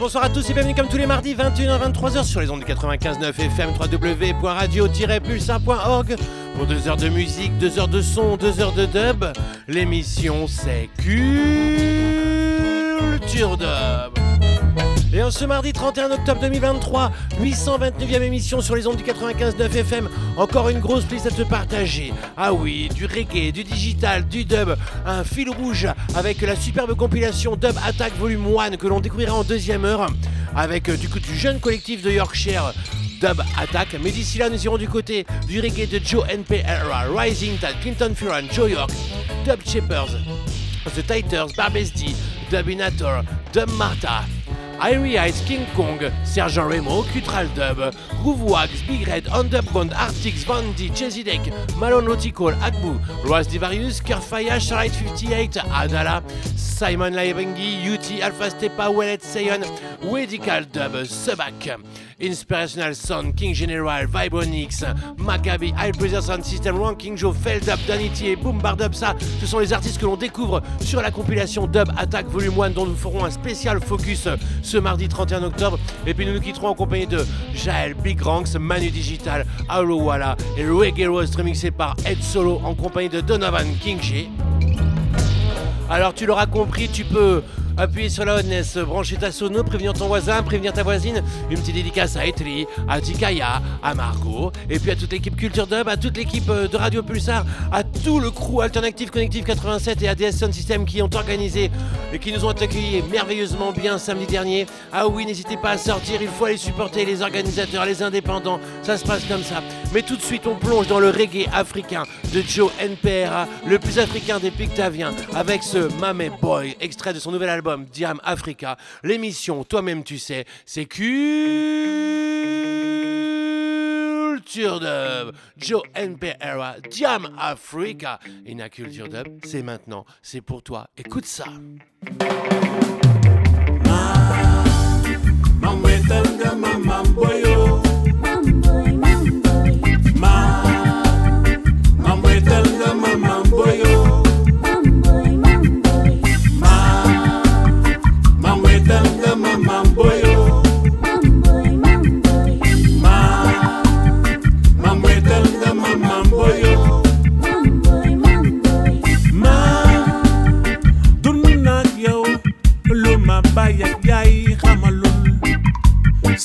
Bonsoir à tous et bienvenue comme tous les mardis, 21h-23h sur les ondes du 95.9 FM, www.radio-pulsar.org pour 2 heures de musique, 2 heures de son, 2 heures de dub. L'émission c'est Culture Dub. Et en ce mardi 31 octobre 2023, 829e émission sur les ondes du 95.9 FM. Encore une grosse playlist à te partager. Ah oui, du reggae, du digital, du dub, un fil rouge avec la superbe compilation Dub Attack Volume 1 que l'on découvrira en deuxième heure avec euh, du coup du jeune collectif de Yorkshire. Dub Attack, mais d'ici là nous irons du côté du reggae de Joe NP Era, Rising Tide, Clinton Furan, Joe York, Dub Shepherds, The Titers, Barbesdi, Dubinator, Dub Martha, Irie Eyes, King Kong, Sergent Remo, Cutral Dub, Groove Big Red, Underground, Artix, Vandy, Chesidek, Malone Nautical, Agbu, Roas Divarius, Kerfaya, Charlotte 58, Adala, Simon Laibengi, UT, Alpha Stepa, Wellet, Sayon, Wedical Dub, Subak. Inspirational Sound, King General, Vibronix, Maccabi, High Pressure Sound System, Ranking Joe, Feldup, Danity et Boom Bar Dub, ça, ce sont les artistes que l'on découvre sur la compilation Dub Attack Volume 1 dont nous ferons un spécial focus ce mardi 31 octobre. Et puis nous nous quitterons en compagnie de Jael, Big Ranks, Manu Digital, Auro Walla et Reggae Rose remixé par Ed Solo en compagnie de Donovan King J. Alors tu l'auras compris, tu peux appuyer sur la hotness, brancher ta sono, prévenir ton voisin, prévenir ta voisine, une petite dédicace à Etri, à Tikaya, à Margot, et puis à toute l'équipe Culture Dub, à toute l'équipe euh, de Radio Pulsar, à tout le crew Alternative Connective 87 et ADS Sound System qui ont organisé et qui nous ont accueillis merveilleusement bien samedi dernier. Ah oui, n'hésitez pas à sortir, il faut aller supporter les organisateurs, les indépendants, ça se passe comme ça. Mais tout de suite, on plonge dans le reggae africain de Joe NPRA, le plus africain des Pictaviens, avec ce Mame Boy, extrait de son nouvel album Diam Africa. L'émission, toi-même tu sais, c'est Culture Dub. Joe NPRA, Diam Africa. Et la Culture Dub, c'est maintenant, c'est pour toi. Écoute ça.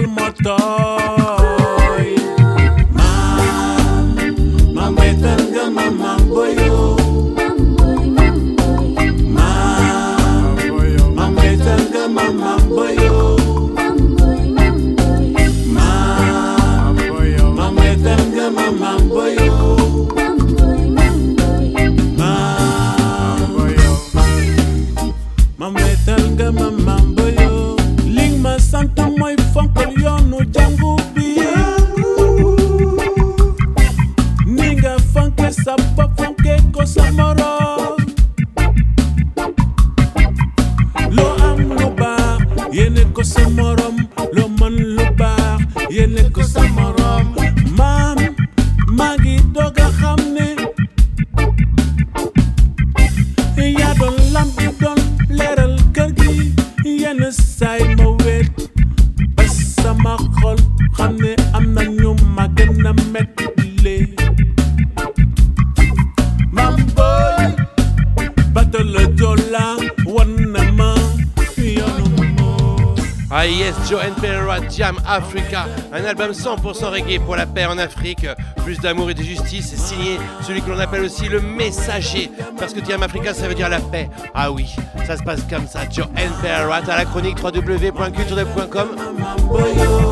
al matar. Africa, un album 100% reggae pour la paix en Afrique, plus d'amour et de justice, signé celui que l'on appelle aussi le messager, parce que Jam Africa ça veut dire la paix. Ah oui, ça se passe comme ça, Joe and à la chronique www.culturedev.com.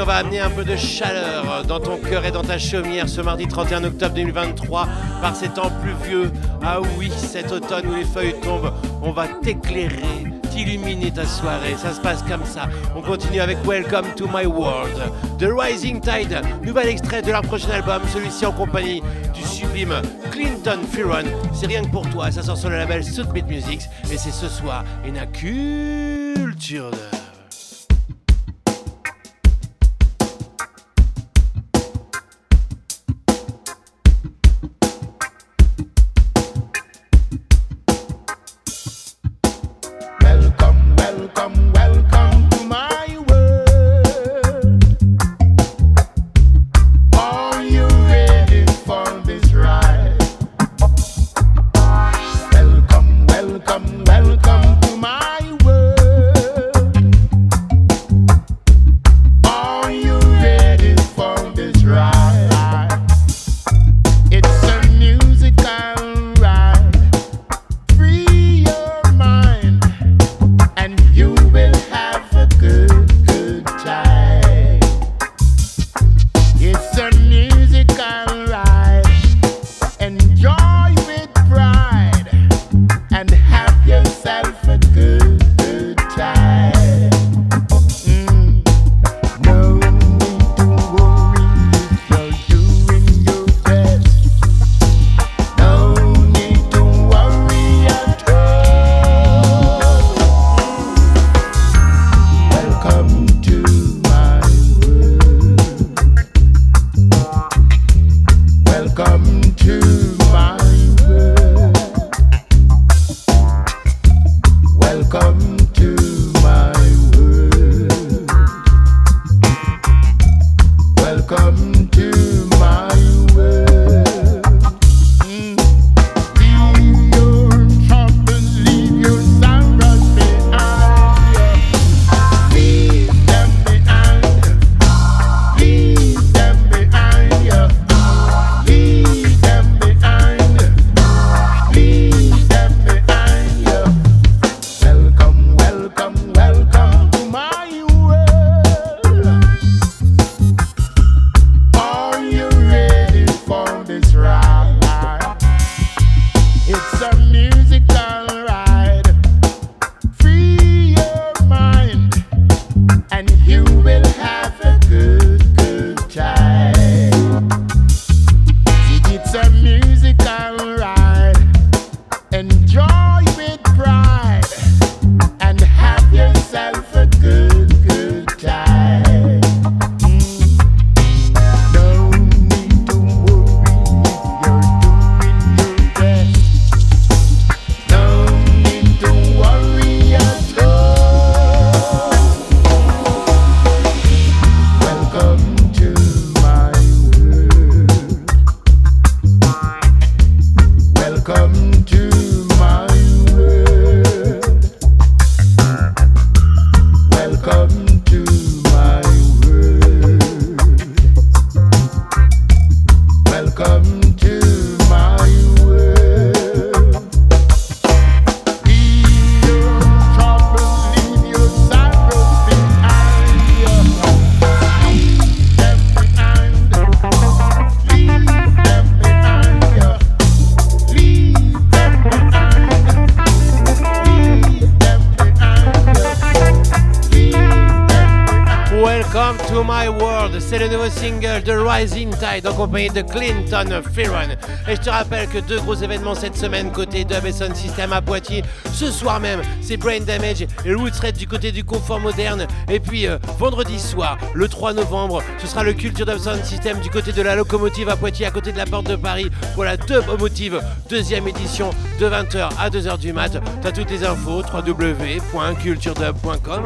on va amener un peu de chaleur dans ton cœur et dans ta chaumière ce mardi 31 octobre 2023 par ces temps pluvieux. Ah oui, cet automne où les feuilles tombent, on va t'éclairer, t'illuminer ta soirée. Ça se passe comme ça. On continue avec Welcome to My World. The Rising Tide, nouvel extrait de leur prochain album, celui-ci en compagnie du sublime Clinton Fearon. C'est rien que pour toi, ça sort sur le label Beat Music et c'est ce soir une culture. De Clinton Fearon. Et je te rappelle que deux gros événements cette semaine côté Dub System à Poitiers. Ce soir même, c'est Brain Damage et Roots Red du côté du confort moderne. Et puis euh, vendredi soir, le 3 novembre, ce sera le Culture Dub System du côté de la locomotive à Poitiers, à côté de la porte de Paris, pour la Dub deuxième édition de 20h à 2h du mat. T'as toutes les infos www.culturedub.com.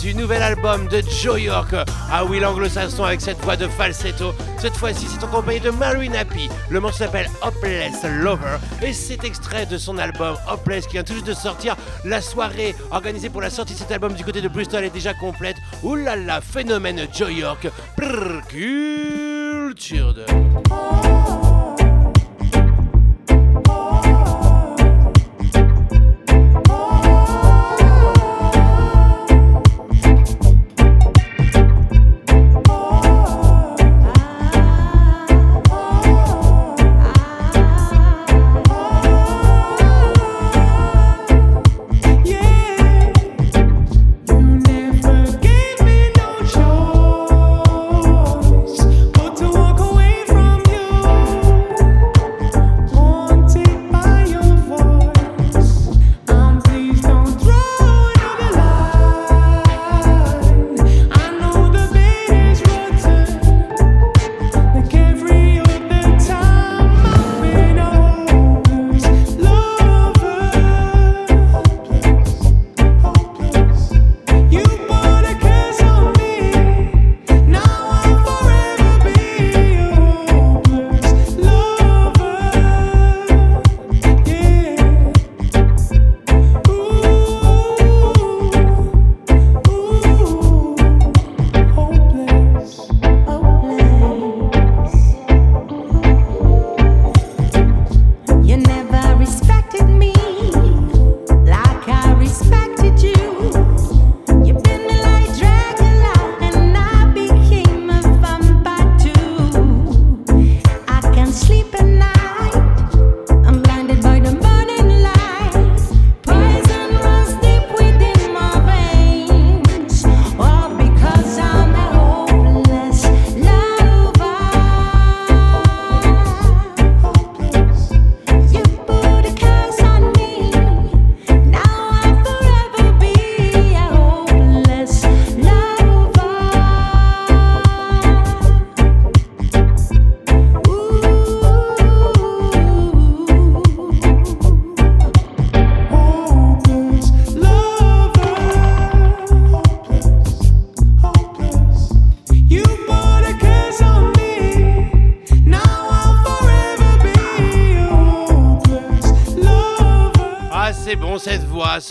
du nouvel album de Joe York. Ah oui, l'anglo-saxon avec cette voix de falsetto. Cette fois-ci, c'est en compagnie de Marine Happy. Le morceau s'appelle Hopeless Lover et c'est extrait de son album Hopeless qui vient tout juste de sortir. La soirée organisée pour la sortie de cet album du côté de Bristol est déjà complète. Ouh là là, phénomène Joe York. Prrr, culture de...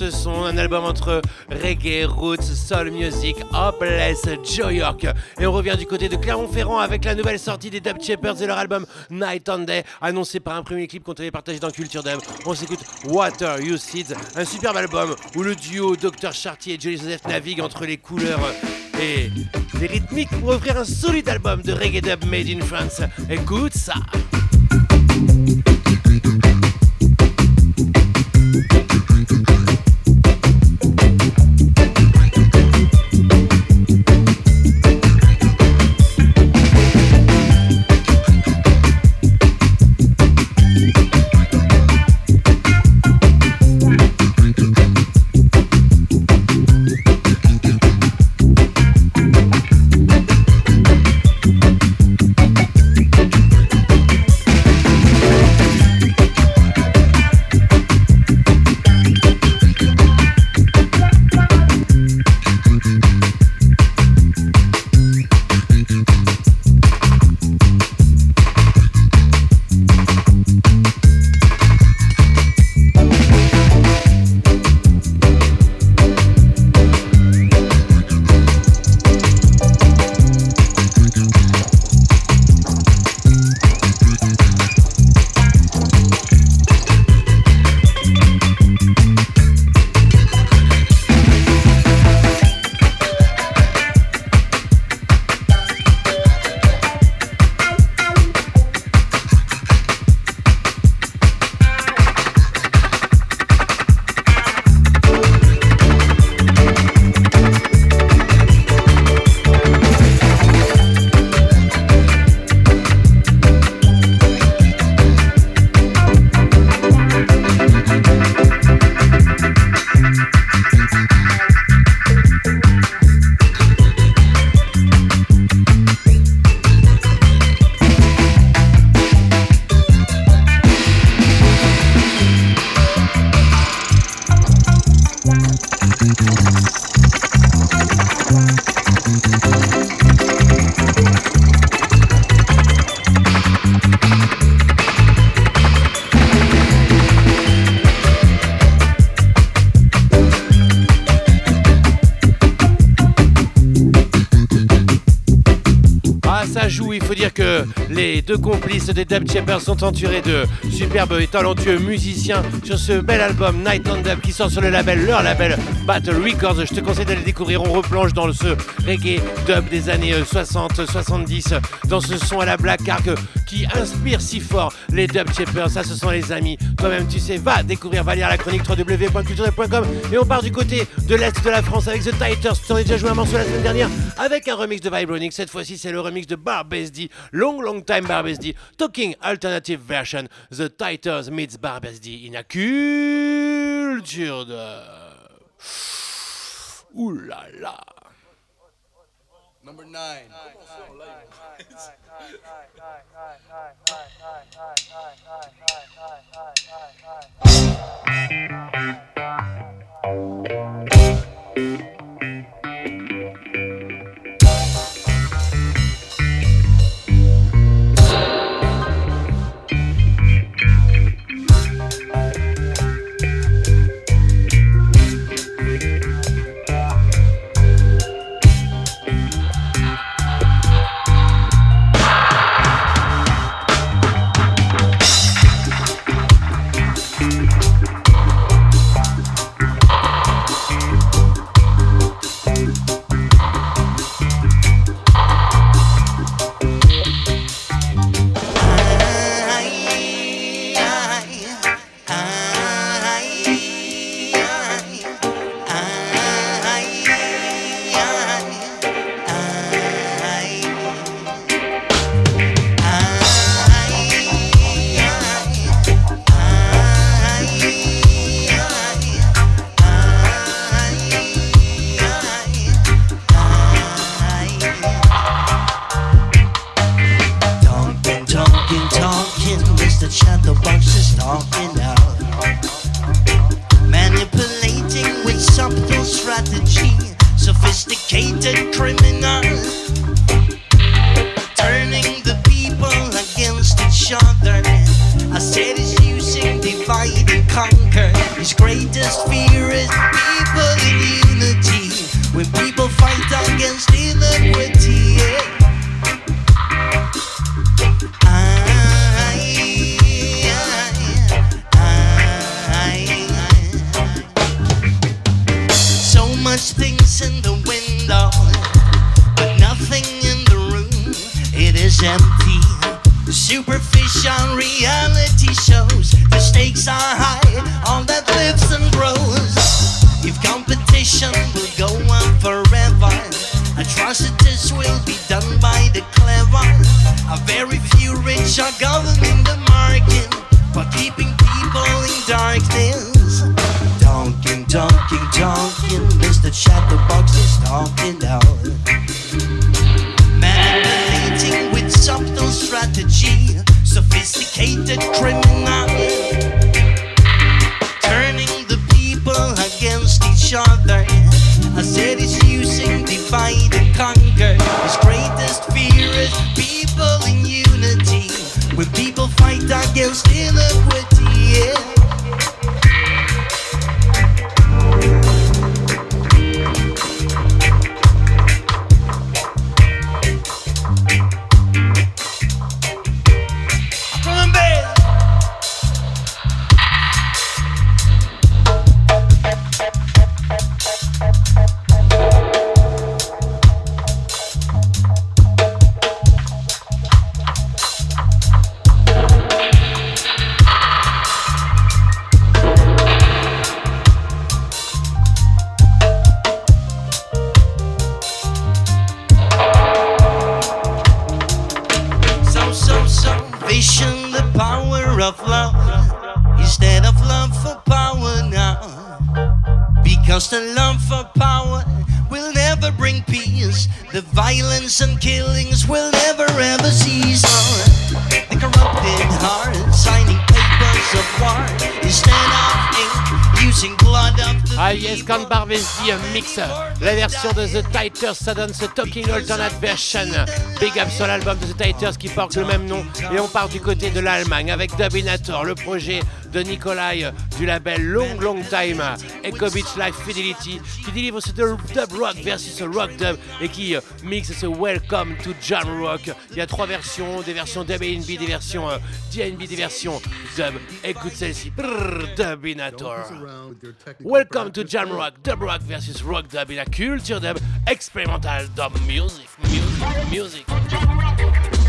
ce son, un album entre reggae, roots, soul music, hopeless, Joe York. Et on revient du côté de Clermont-Ferrand avec la nouvelle sortie des Dub Shepherds et leur album Night and Day, annoncé par un premier clip qu'on avait partagé dans Culture Dub. On s'écoute Water You Seeds, un superbe album où le duo Dr Chartier et Jolie Joseph navigue entre les couleurs et les rythmiques pour offrir un solide album de reggae dub made in France. Écoute ça. Deux complices des Dub Chappers sont entourés de superbes et talentueux musiciens sur ce bel album Night on Dub qui sort sur le label, leur label Battle Records. Je te conseille d'aller découvrir. On replonge dans ce reggae dub des années 60-70, dans ce son à la Black Ark qui inspire si fort les Dub Chappers. Ça, ce sont les amis. Toi-même, tu sais, va découvrir, va lire la chronique www.culture.com. Et on part du côté de l'Est de la France avec The Titers. Tu en as déjà joué un morceau la semaine dernière avec un remix de Vibronic. Cette fois-ci, c'est le remix de Barbesdi. Long, long time Barbesdi. Talking Alternative Version. The Titers meets Barbesdi in a culture de. Ouh là là. Number nine. sophisticated criminal. Turning the people against each other. I said using divide and conquer. His greatest fear is people in unity. When people fight against inequity, empty. Superficial reality shows the stakes are high, all that lives and grows. If competition will go on forever, atrocities will be done by the clever. A very few rich are governing the market while keeping people in darkness. Talking, talking, talking, la version de The Titers, ça donne ce Talking Alternate Version. Big up sur l'album de The Titers qui porte le même nom. Et on part du côté de l'Allemagne avec Dubinator, le projet de Nikolai du label Long Long Time, Echo Beach Life Fidelity, qui délivre ce dub rock versus ce rock dub et qui euh, mixe ce Welcome to Jam Rock. Il y a trois versions, des versions dub A&B, des versions euh, DNB, des versions dub. Écoute celle-ci, Dubinator. Welcome to Jam Rock, dub rock versus rock dub et la culture dub expérimentale dub music, music, music.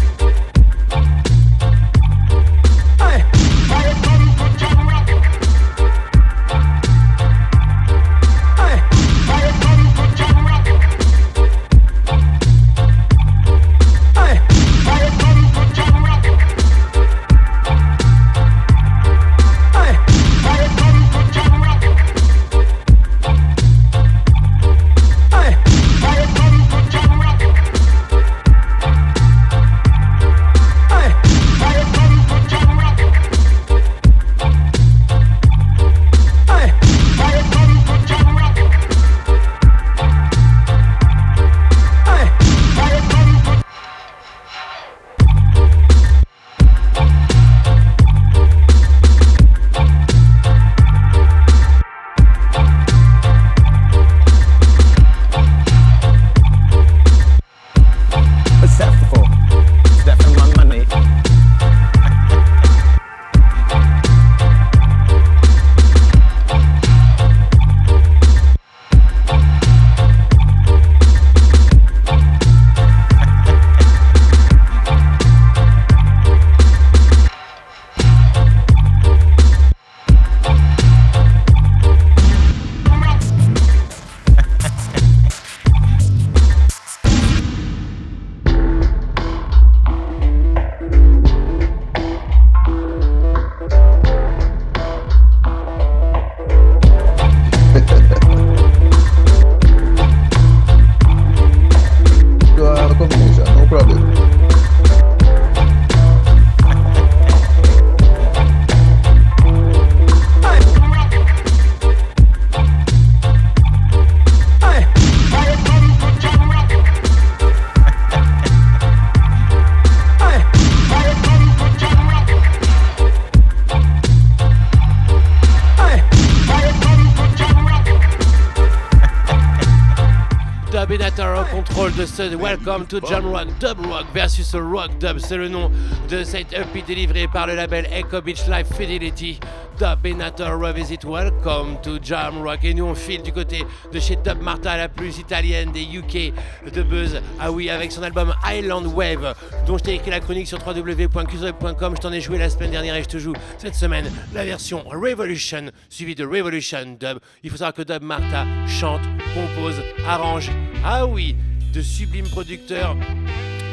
Welcome to Jam Rock Dub Rock versus Rock Dub. C'est le nom de cette EP délivré par le label Echo Beach Life Fidelity. Dubinator Revisit Welcome to Jam Rock. Et nous on file du côté de chez Dub Marta, la plus italienne des UK de Buzz. Ah oui, avec son album Island Wave, dont je t'ai écrit la chronique sur www.qzweb.com. Je t'en ai joué la semaine dernière et je te joue cette semaine la version Revolution, suivie de Revolution Dub. Il faut savoir que Dub Marta chante, compose, arrange. Ah oui, de sublimes producteurs,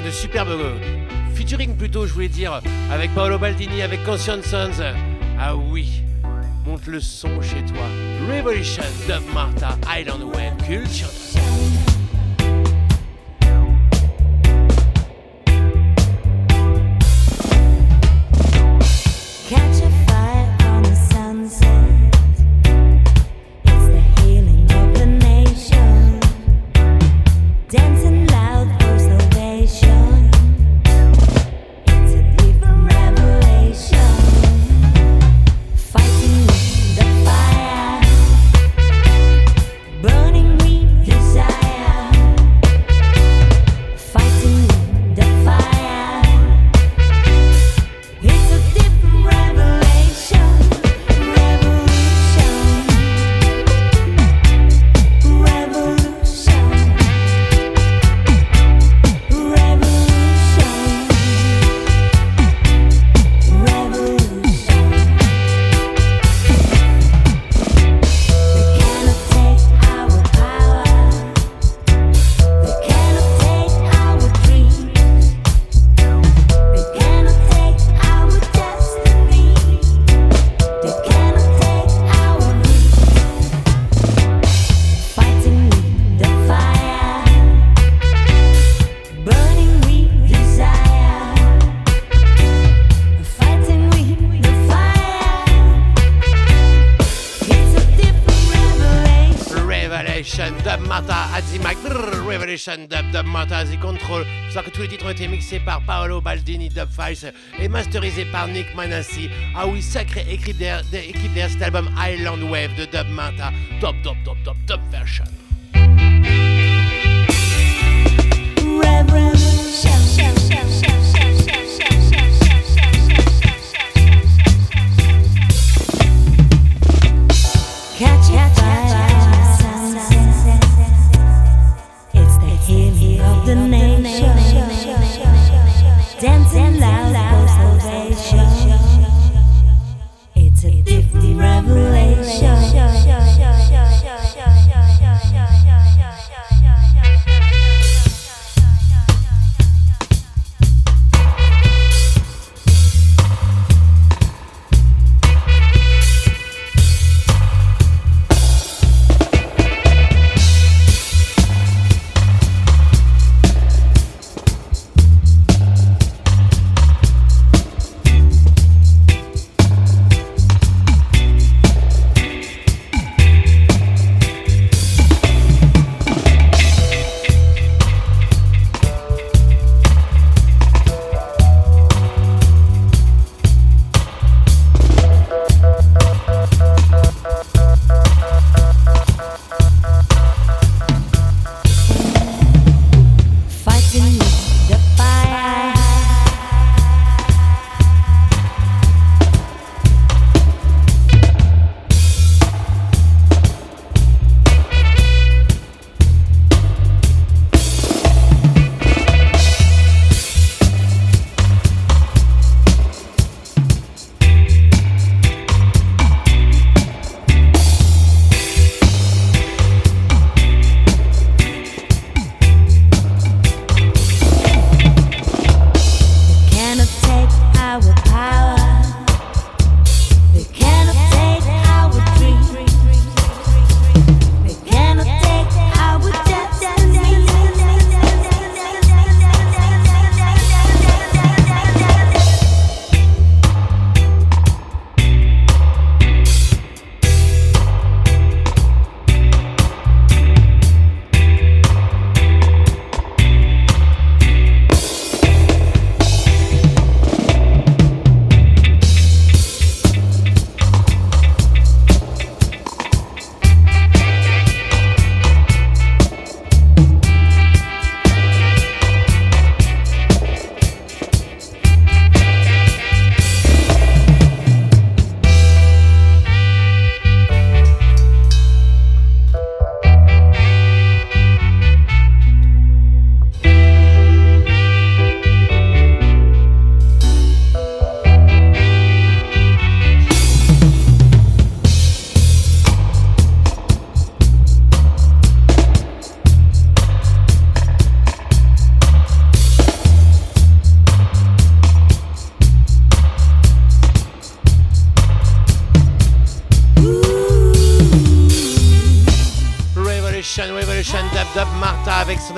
de superbes euh, featuring plutôt, je voulais dire, avec Paolo Baldini, avec Conscience Sons. Ah oui, monte le son chez toi. Revolution Dub Marta, Island Wave Culture. Revolution Dub Dub the control. Je sais que tous les titres ont été mixés par Paolo Baldini Dub Files et masterisés par Nick Manassi. Ah oui, sacrée équipe équipe derrière cet album Island Wave de Dub Martha. Top, top, top, top, top version.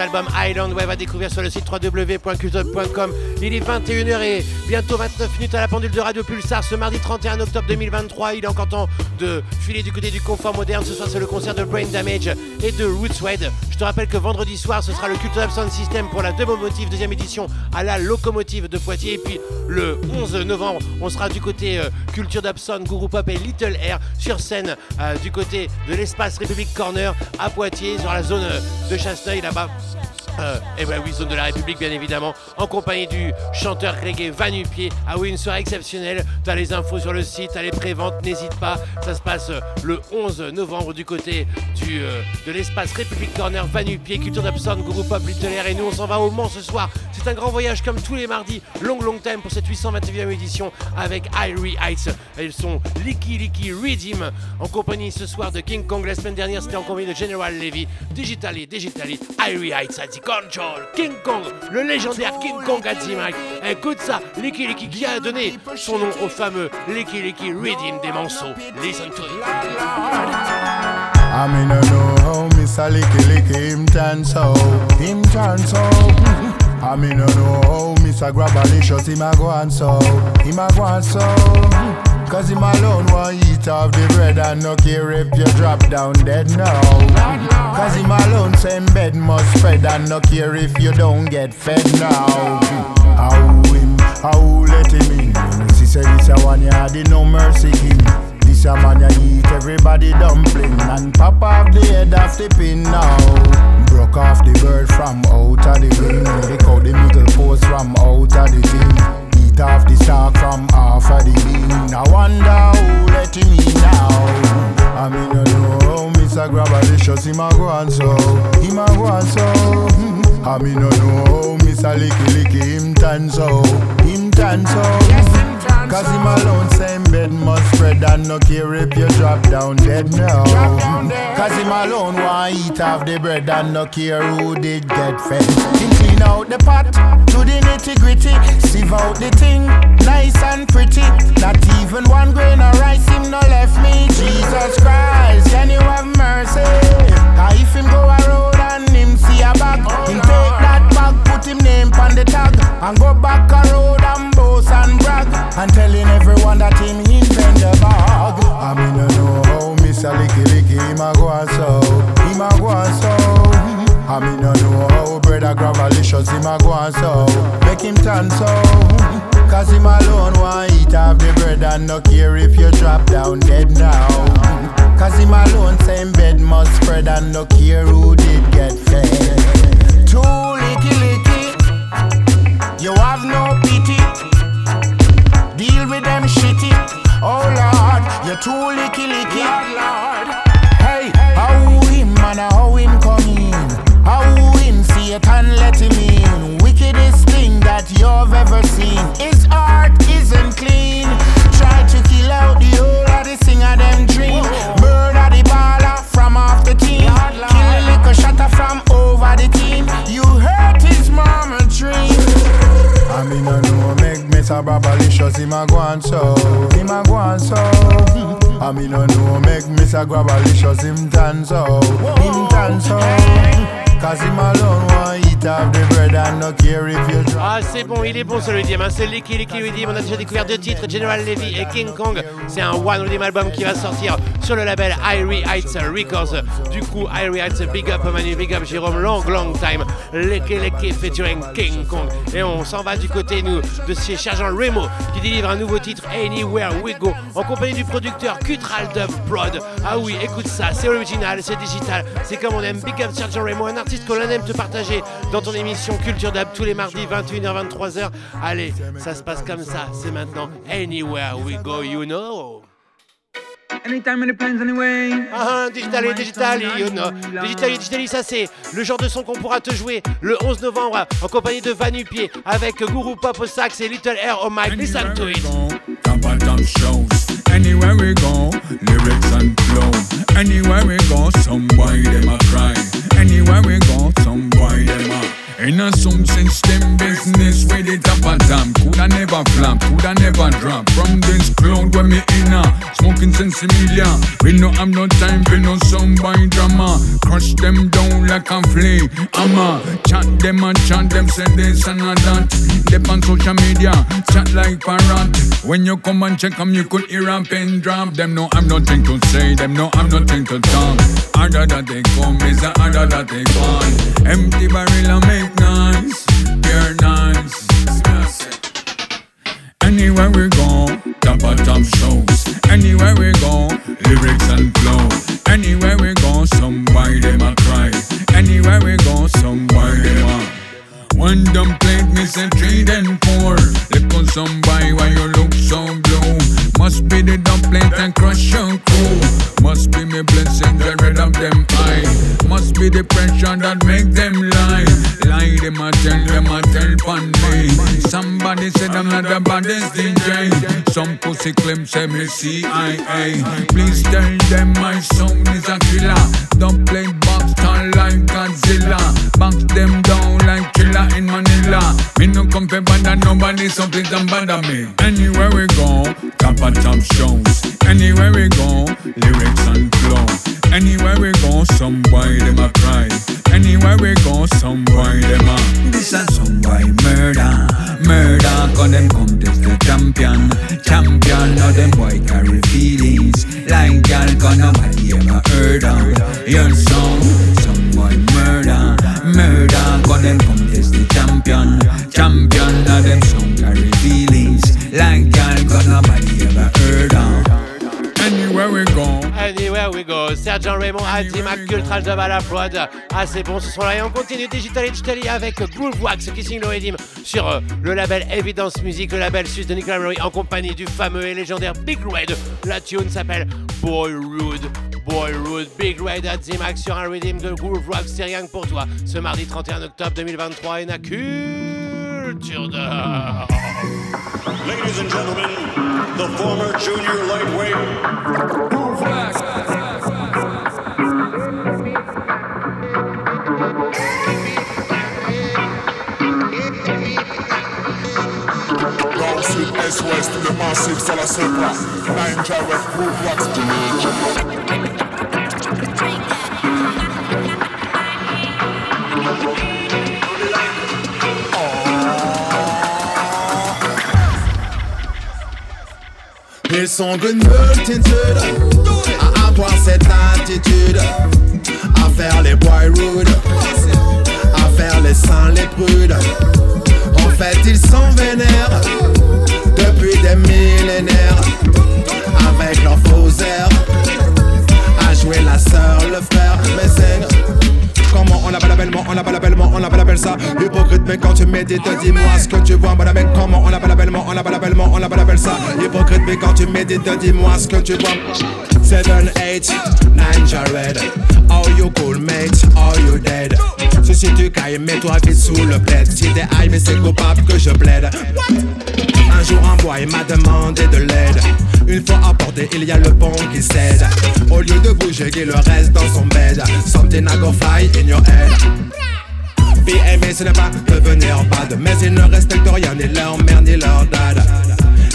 Album Island Wave à découvrir sur le site www.cultdub.com. Il est 21h et bientôt 29 minutes à la pendule de Radio Pulsar ce mardi 31 octobre 2023. Il est encore temps de filer du côté du confort moderne. Ce soir, c'est le concert de Brain Damage et de Rootswed. Je te rappelle que vendredi soir, ce sera le Culture Sound System pour la Motive deuxième édition à la Locomotive de Poitiers. Et puis le 11 novembre, on sera du côté euh, Culture Dub Sound, Guru Pop et Little Air sur scène euh, du côté de l'espace République Corner à Poitiers, sur la zone euh, de Chasseneuil là-bas. Et ben oui, zone de la République bien évidemment, en compagnie du chanteur reggae Vanupier. Ah oui, une soirée exceptionnelle. T'as les infos sur le site, t'as les préventes, n'hésite pas. Ça se passe euh, le 11 novembre du côté du, euh, de l'espace République Corner, Vanupier, Culture d'Abson, Guru Pop, Little Air. Et nous, on s'en va au Mans ce soir. C'est un grand voyage comme tous les mardis, long long time pour cette 829e édition avec Irie Heights. Elles sont Licky Licky Redeem en compagnie ce soir de King Kong. La semaine dernière, c'était en compagnie de General Levy, Digitally, Digitally, Irie Heights The Control. King Kong, le légendaire King Kong à The Mic. Écoute ça, Licky Licky qui a donné son nom au fameux Licky Licky Redeem des Manceaux. Listen to it. I mean, I know how a licky licky him turn so, him turn so. I mean, I know how Miss a grab a him a go on so, him a go on so. Cause him alone want eat off the bread and no care if you drop down dead now. Cause him alone same bed must spread and no care if you don't get fed now. How him, how let him in? She said this a one yard, no mercy king. This a man ya eat everybody dumpling and pop off the head of the pin now. Broke off the bird from out of the wing. Pick out the middle post from out of the thing. Eat off the stalk from half of the wing. I wonder who let him in now. I mean, I know Mr. Grabalicious him a go on so. Him a go on so. I mean, I know Mr. Licky Licky him tan so. Him tan so. Cause him alone same bed must spread and no care if you drop down dead now. Cause him alone want eat off the bread and no care who did get fed. Him clean out the pot to the nitty gritty, sieve out the thing nice and pretty. Not even one grain of rice him no left me. Jesus Christ, can you have mercy? Ah, if him go a road and him see a bag, him take that bag, put him name on the tag, and go back a road and boast and brag, and telling everyone that him invent the bag. I mean, you know how Mr. Licky Licky him a go and so, him a go and so. I mean, you know how brother Gravalicious him a go and so, make him turn so. Cause him alone want eat off the bread and no care if you drop down dead now. Cause him alone same bed must spread and no care who did get fed. Too licky licky, you have no pity. Deal with them shitty. Oh Lord, you're too licky licky. Lord, Lord. Hey, how him man, how him come in? How him see it and let him in? Wickedest thing that you've ever seen. His heart isn't clean. Try to kill out the whole of the singer them dream. I mean, I know make Mr. Babalicious him a go so, him a go so. I mean, no know make Mr. Grabalicious ah, him tan so, him tan so. Cause him alone want Ah, c'est bon, il est bon ce Redeem, hein. c'est Licky Licky Redeem. On a déjà découvert deux titres, General Levy et King Kong. C'est un One Redeem album qui va sortir sur le label Irie Heights Records. Du coup, Irie Heights, big up Manu, big up Jérôme, long, long time. Licky Licky featuring King Kong. Et on s'en va du côté, nous, de chez Sergent Remo qui délivre un nouveau titre, Anywhere We Go, en compagnie du producteur Cutral Dub Prod. Ah oui, écoute ça, c'est original, c'est digital, c'est comme on aime. Big up Sergent Remo, un artiste que l'on aime te partager dans ton émission Culture Dub tous les mardis 21h 23h. Allez, ça se passe comme ça, c'est maintenant Anywhere We Go, you know. Anytime, any plans, anyway. Ah, Digitali, Digitali, you know. Digitali, Digitali, ça c'est le genre de son qu'on pourra te jouer le 11 novembre en compagnie de Vanupier avec Guru Pop au sax et Little Air au mic. Listen to it. Anywhere we go, lyrics and flow. Anywhere we go, some boy them a cry. Anywhere we go, some boy them a. In a some sense, them business with the top of time. Coulda never flop, coulda never drop. From this cloud where me in a smoking sense media. We no have no time for no somebody drama. Crush them down like a flame. I'ma chat them and chat them, say this and a that. Dep on social media, chat like parrot. When you come and check check 'em, you could hear a pin drop. Them no have nothing to say, them no have nothing to talk. Harder that they come, is a harder that they gone. Empty barrel and make noise, pure nice. Anywhere we go, top of top shows. Anywhere we go, lyrics and flow. Anywhere we go, somebody them a cry. Anywhere we go, somebody them a. One dumb plate, me say three then four. Look on somebody why you look so blue. Must be the dumb plate and crush your crew. Must be me blessing the red of them eye. Must be the pressure that make them Lie them a tell them a tell me. Somebody said I'm not the baddest DJ. Some pussy claim say me CIA. Please tell them my sound is a killer. Don't play turn like Godzilla. Box them down like killer in Manila. Me no come for bother nobody, so please don't bother me. Anywhere we go, top of top shows. Anywhere we go, lyrics and flow. Anywhere we go, some boy them a cry. Anywhere we go, some boy them a. This a some boy murder, murder Murder, cause them come test the champion. Champion, now them boy carry feelings. Like y'all, cause nobody ever heard of. Your song, some boy murder Murder, cause them come test the champion. Champion, now them song carry feelings. Like y'all, cause nobody ever heard of. Anywhere we go. Sergent Raymond, Atimac, Cultural Dub à la prod. Ah, c'est bon, ce sont là. Et on continue Digital Italy avec Groove Wax qui signe le sur euh, le label Evidence Music, le label suisse de Nicolas Murray en compagnie du fameux et légendaire Big Red. La tune s'appelle Boy Rude. Boy Rude, Big Red at sur un redeem de Groove Wax, c'est rien que pour toi. Ce mardi 31 octobre 2023, et na culture de. Ladies and gentlemen, the former junior lightweight Nord, sud, Ninja Red Groove Wax. Ils sont une multitude. À avoir cette attitude, à faire les boy rude, à faire les saints les prudes. En fait, ils s'en vénèrent depuis des millénaires. Avec leurs faux airs, à jouer la sœur, le frère, mais c'est Comment on appelle bellement, on appelle bellement, on appelle ça. Hypocrite mais quand tu médites dis-moi ce que tu vois Madame comment on appelle bellement, on appelle bellement, on appelle ça. Hypocrite mais quand tu médites dis-moi ce que tu vois. 7, 8, 9 Jared Are you cool mate, are you dead? Si si tu cailles, mets-toi vite sous le plaid. Si t'es high mais c'est coupable que je plaide. Un jour un boy m'a demandé de l'aide. Une fois apporté, il y a le pont qui cède. Au lieu de bouger, il reste dans son bed. Something I go fly in your head aimé, ce n'est pas devenir bad Mais ils ne respectent rien, ni leur mère, ni leur dad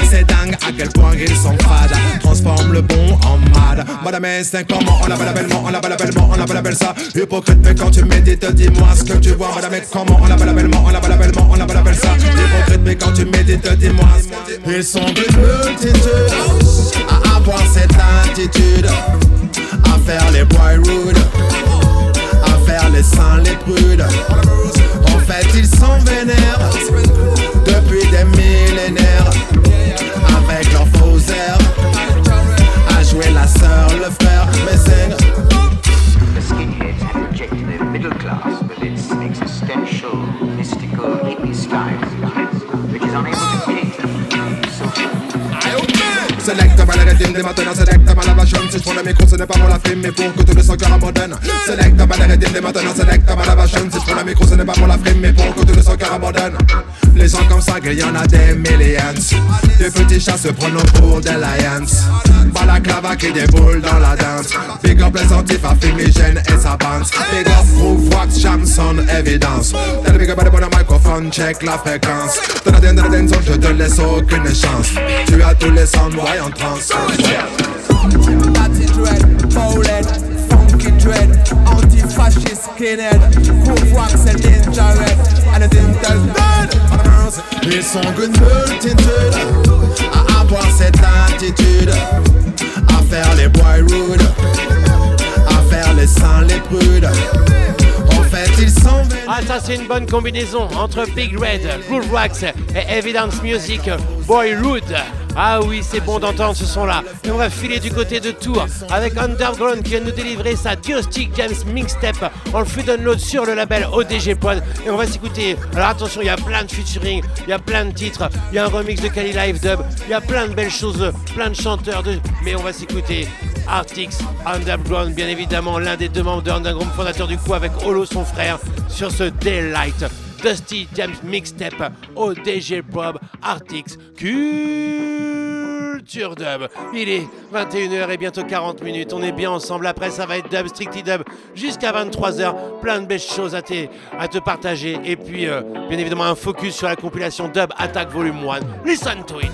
c'est dingue à quel point ils sont fades Transforme le bon en mad Madame c'est comment on l'appelle bellement On l'appelle bellement, on l'appelle ça Hypocrite mais quand tu médites dis-moi ce que tu vois Madame comment on l'appelle bellement On l'appelle bellement, on l'appelle ça Hypocrite mais quand tu médites dis-moi Ils sont une multitude À avoir cette attitude ils le micro ce n'est pas pour la frime mais pour que tout le son cœur abandonne Select les rythmes, dès maintenant select la vachon Si je prends le micro ce n'est pas pour la frime mais pour que tout le son cœur abandonne Les gens comme ça, il y en a des millions Des petits chats se prennent pour des lions Balaclava qui déboule dans la danse Big up les antifs à fumigène et sa bande Big up Groove Wax, Jamson, évidence T'as le big up à bon microphone, check la fréquence la denne, dans la zone, je te laisse aucune chance Tu as tous les sons, ouais en transe anti-fascist skinhead, groove wax and ninja red, and the dead. Ils sont une multitude. À avoir cette attitude, à faire les boy rude, à faire les saints les prudes. Ah, ça, c'est une bonne combinaison entre Big Red, Groove Wax et Evidence Music, Boy Rude. Ah oui, c'est bon d'entendre ce son-là. Et on va filer du côté de Tours avec Underground qui vient nous délivrer sa Diostic James Mixtape en free download sur le label ODG Pod. Et on va s'écouter. Alors attention, il y a plein de featuring, il y a plein de titres, il y a un remix de Kali Live Dub, il y a plein de belles choses, plein de chanteurs. Mais on va s'écouter Artix Underground, bien évidemment, l'un des deux membres de Underground, fondateur du coup avec Holo, son frère, sur ce Daylight. Dusty James Mixtape, ODG Prob, Artix, Culture Dub. Il est 21h et bientôt 40 minutes. On est bien ensemble. Après, ça va être Dub, Strictly Dub, jusqu'à 23h. Plein de belles choses à te, à te partager. Et puis, euh, bien évidemment, un focus sur la compilation Dub Attack Volume 1. Listen to it.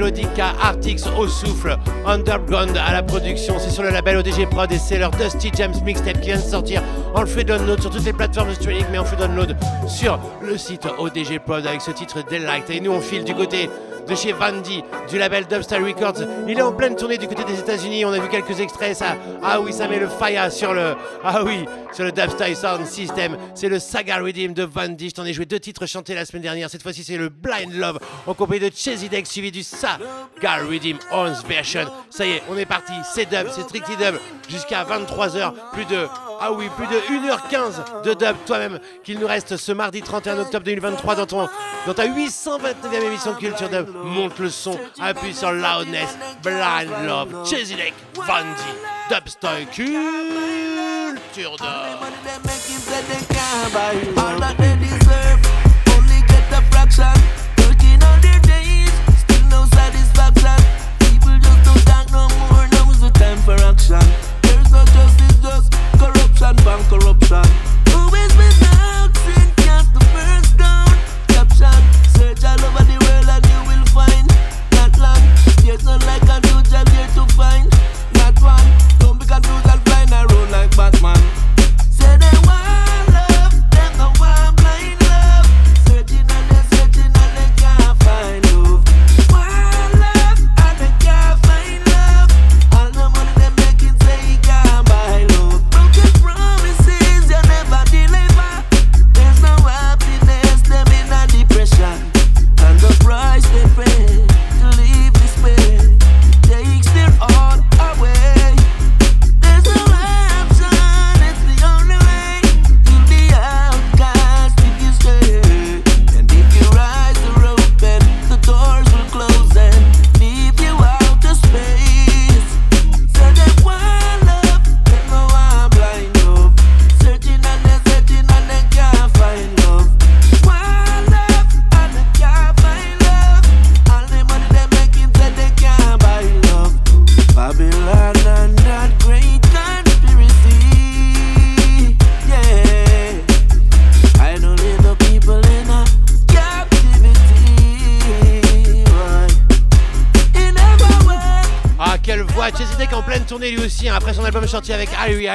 À Artix au souffle, Underground à la production. C'est sur le label ODG Prod et c'est leur Dusty James Mixtape qui vient de sortir. On le fait download sur toutes les plateformes de streaming, mais on fait download sur le site ODG Prod avec ce titre Delight. Et nous, on file du côté de chez Vandy, du label Dubstyle Records. Il est en pleine tournée du côté des États-Unis. On a vu quelques extraits. Ah oui, ça met le fire sur le, ah oui, sur le Dubstyle Sound System. C'est le Saga Redeem de Vandy. Je t'en ai joué deux titres chantés la semaine dernière. Cette fois-ci, c'est le Blind Love en compagnie de Chesy Deck suivi du Saga Redeem 11 version. Ça y est, on est parti. C'est dub, c'est strictly dub jusqu'à 23h. Plus de ah oui, plus de 1h15 de dub toi-même qu'il nous reste ce mardi 31 octobre 2023 dans, ton, dans ta 829e émission Culture Dub. Monte le son, appuie sur Loudness, Blind Love, Chesy Deck, Vandy, Dubstyle Culture Dub. bancorrupta. Album sorti avec Harry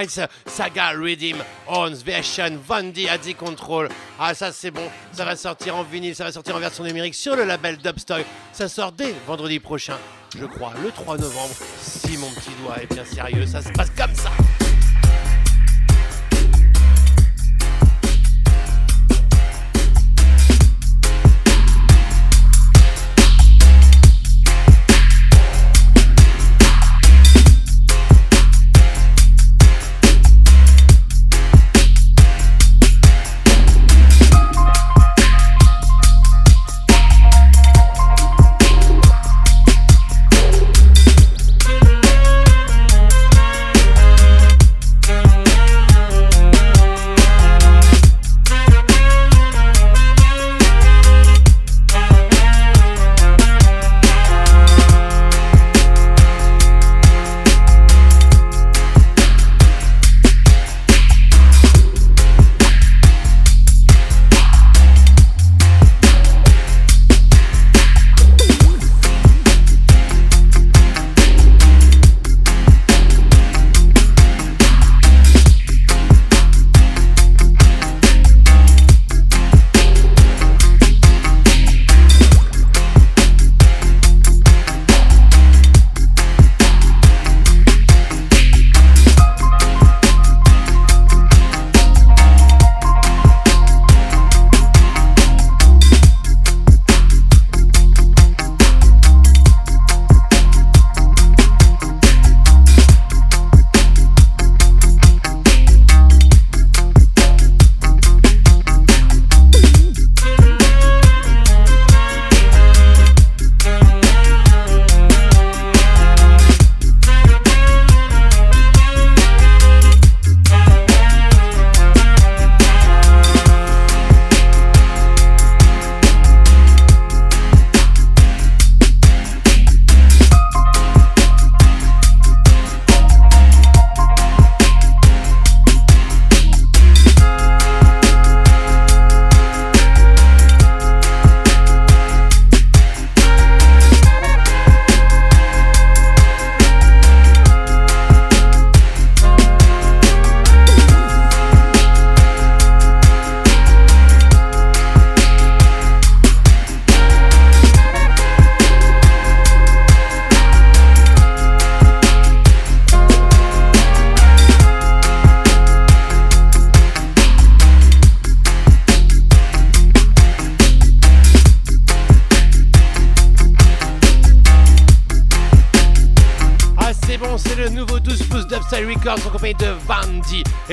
Saga Redeem, Ons Version, Vandy, Addy Control. Ah, ça c'est bon, ça va sortir en vinyle, ça va sortir en version numérique sur le label Dubstoy. Ça sort dès vendredi prochain, je crois, le 3 novembre. Si mon petit doigt est bien sérieux, ça se passe comme ça.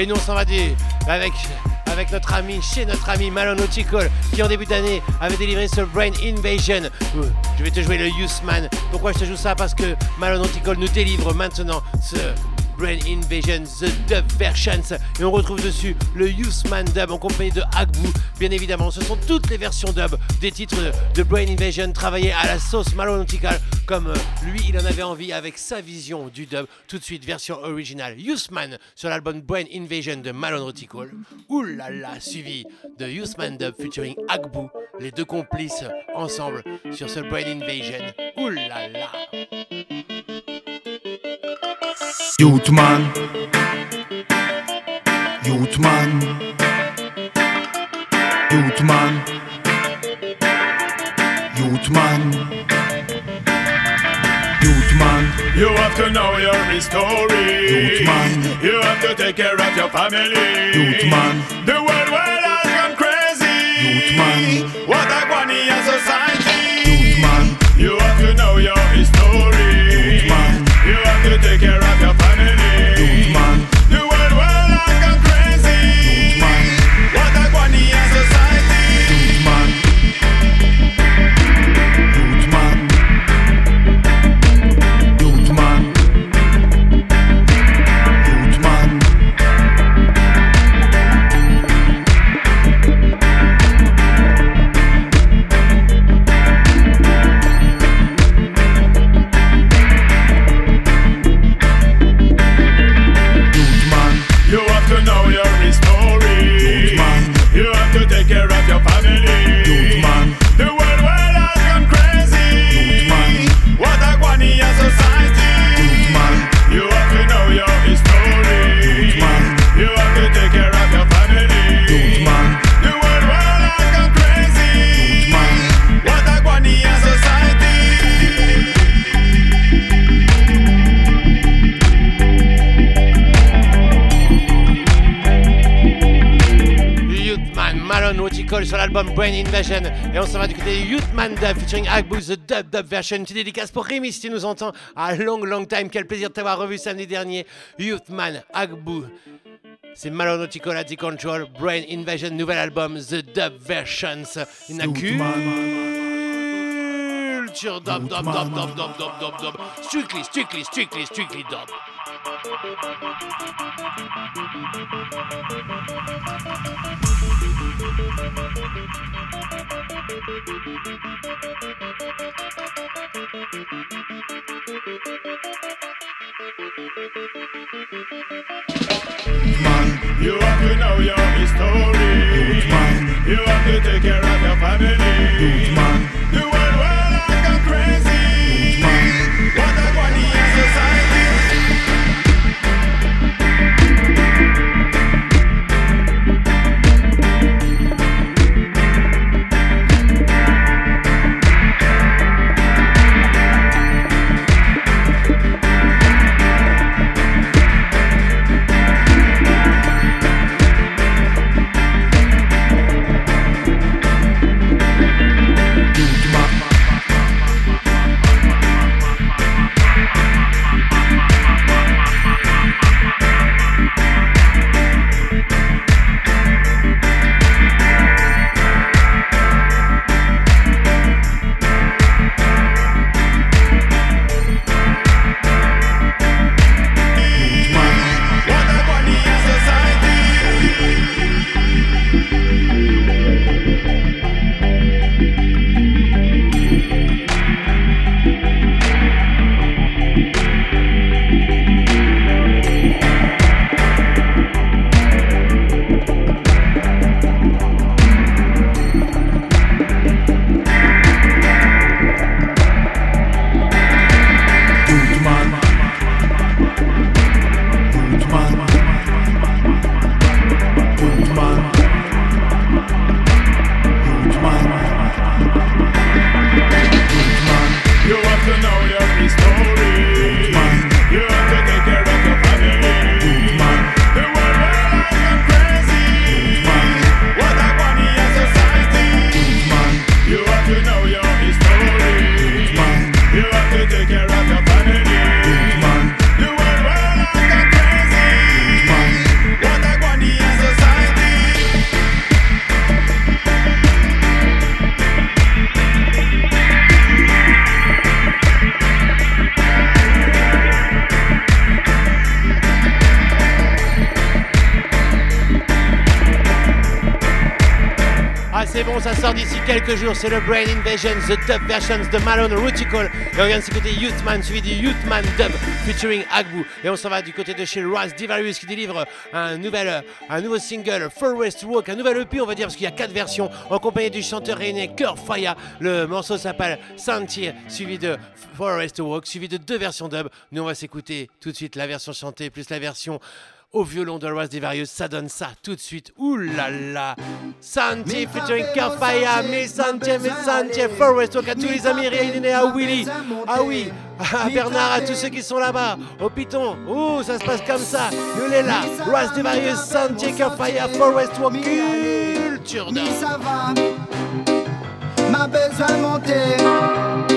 Et nous on s'en va du, avec, avec notre ami, chez notre ami Malonautical qui en début d'année avait délivré ce Brain Invasion. Euh, Je vais te jouer le Youthman. Pourquoi je te joue ça? Parce que Malonautical nous délivre maintenant ce Brain Invasion The Dub Versions et on retrouve dessus le Youthman Dub en compagnie de Agbu bien évidemment ce sont toutes les versions dub des titres de Brain Invasion travaillés à la sauce Malonautical comme euh, lui il en avait envie avec sa vision du dub. Tout de suite version originale Youthman sur l'album Brain Invasion de Malonautical oulala suivi de Youthman Dub featuring Agbu les deux complices ensemble sur ce Brain Invasion. Oulala Youthman Youthman Youthman Youthman Youthman You have to know your story. Youthman You have to take care of your family. Youthman The world world has gone crazy. Youthman What a funny a society. Youthman You have to know your story. Youthman You have to take care of your Invasion. Et on s'en va du côté de Youthman Dub featuring Agbu, The Dub Dub Version. Une petite dédicace pour Rémi si tu nous entends. À long, long time. Quel plaisir de t'avoir revu samedi dernier. Youthman, Agbu. C'est at the Control. Brain Invasion, nouvel album, The Dub Versions. Une culture dub, dub, dub, dub, dub, dub, dub, dub. Strictly, strictly, strictly, strictly dub. You have to know your story. Youthman You have to take care of your family. C'est le Brain Invasion, The Dub Versions de Malone Rutical. Et on vient de s'écouter Youthman, suivi du Youthman Dub featuring Agbu. Et on s'en va du côté de chez Raz Divarius qui délivre un, nouvel, un nouveau single, Forest Walk, un nouvel EP, on va dire, parce qu'il y a quatre versions en compagnie du chanteur réunion Cœur Fire. Le morceau s'appelle Sentier, suivi de Forest Walk, suivi de deux versions dub. Nous, on va s'écouter tout de suite la version chantée plus la version au violon de Raz Divarius, ça donne ça tout de suite. Ouh là là! Santi featuring Kafaya, mes Santi, mes Santi, Forest Walk à tous les amis réunis à Willy. Ah oui, à Bernard, à tous ceux qui sont là-bas, au Python. Ouh, ça se passe comme ça. Nous les là, Raz Divarius, Santi, Forest Walk, culture Mi ça va, m'a besoin monter.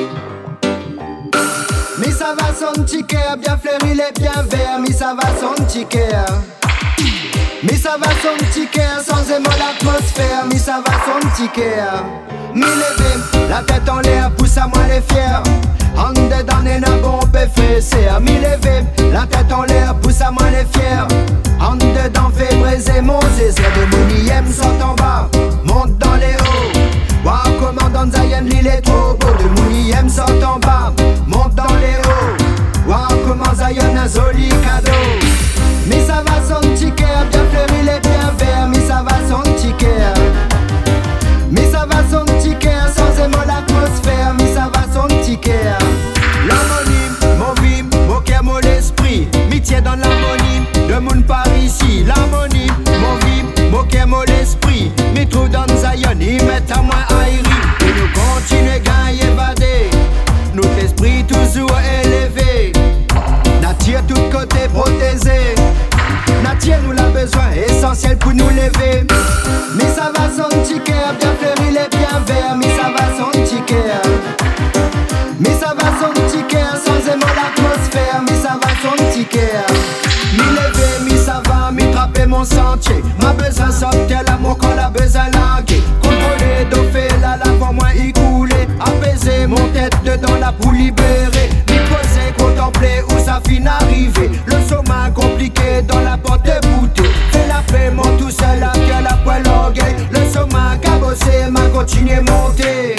Mi ça va son ticket, bien fleuri, il est bien vert. Mi ça va son ticket. Mi ça va son ticket, sans émo l'atmosphère. Mi ça va son ticket. Mi levé, la tête en l'air, pousse à moi les fiers. En dedans, n'a bon PFC. Mi levé, la tête en l'air, pousse à moi les fiers. En dedans, fait briser mon zézé. De mon sort en bas, monte dans les hauts. Wow, commandant Zion, l'île est trop beau. De mon sort en bas, monte dans les hauts. Wow, comment Zion, un joli cadeau. Mais ça va son ticket, bien fleuri, il est bien vert. Mais ça va son ticket. Mais ça va son ticket, sans émo l'atmosphère. Mais ça va son ticket. L'harmonie, mon vie, mon cœur, mon esprit. Mitié dans l'harmonie, le monde par ici. L'harmonie, mon vie, mon cœur, mon esprit. Mais dans Zion, ils mettent à moi aïri. Nous continuons à évader. Notre esprit toujours élevé. Nature tout côté protégé. Nature nous l'a besoin, essentiel pour nous lever. Mais ça va son ticket, bien fleuri, il Ma besoin sortir l'amour qu'on a besoin languer. Contrôler, dofer la lave pour moi y couler. Apaiser mon tête dedans la pour libérer. Mi poser, contempler où ça finit arriver. Le sommet compliqué dans la porte boutée. Fais la paix, mon tout seul, la gueule poêle orgueil. Le sommet cabossé, m'a continué monter.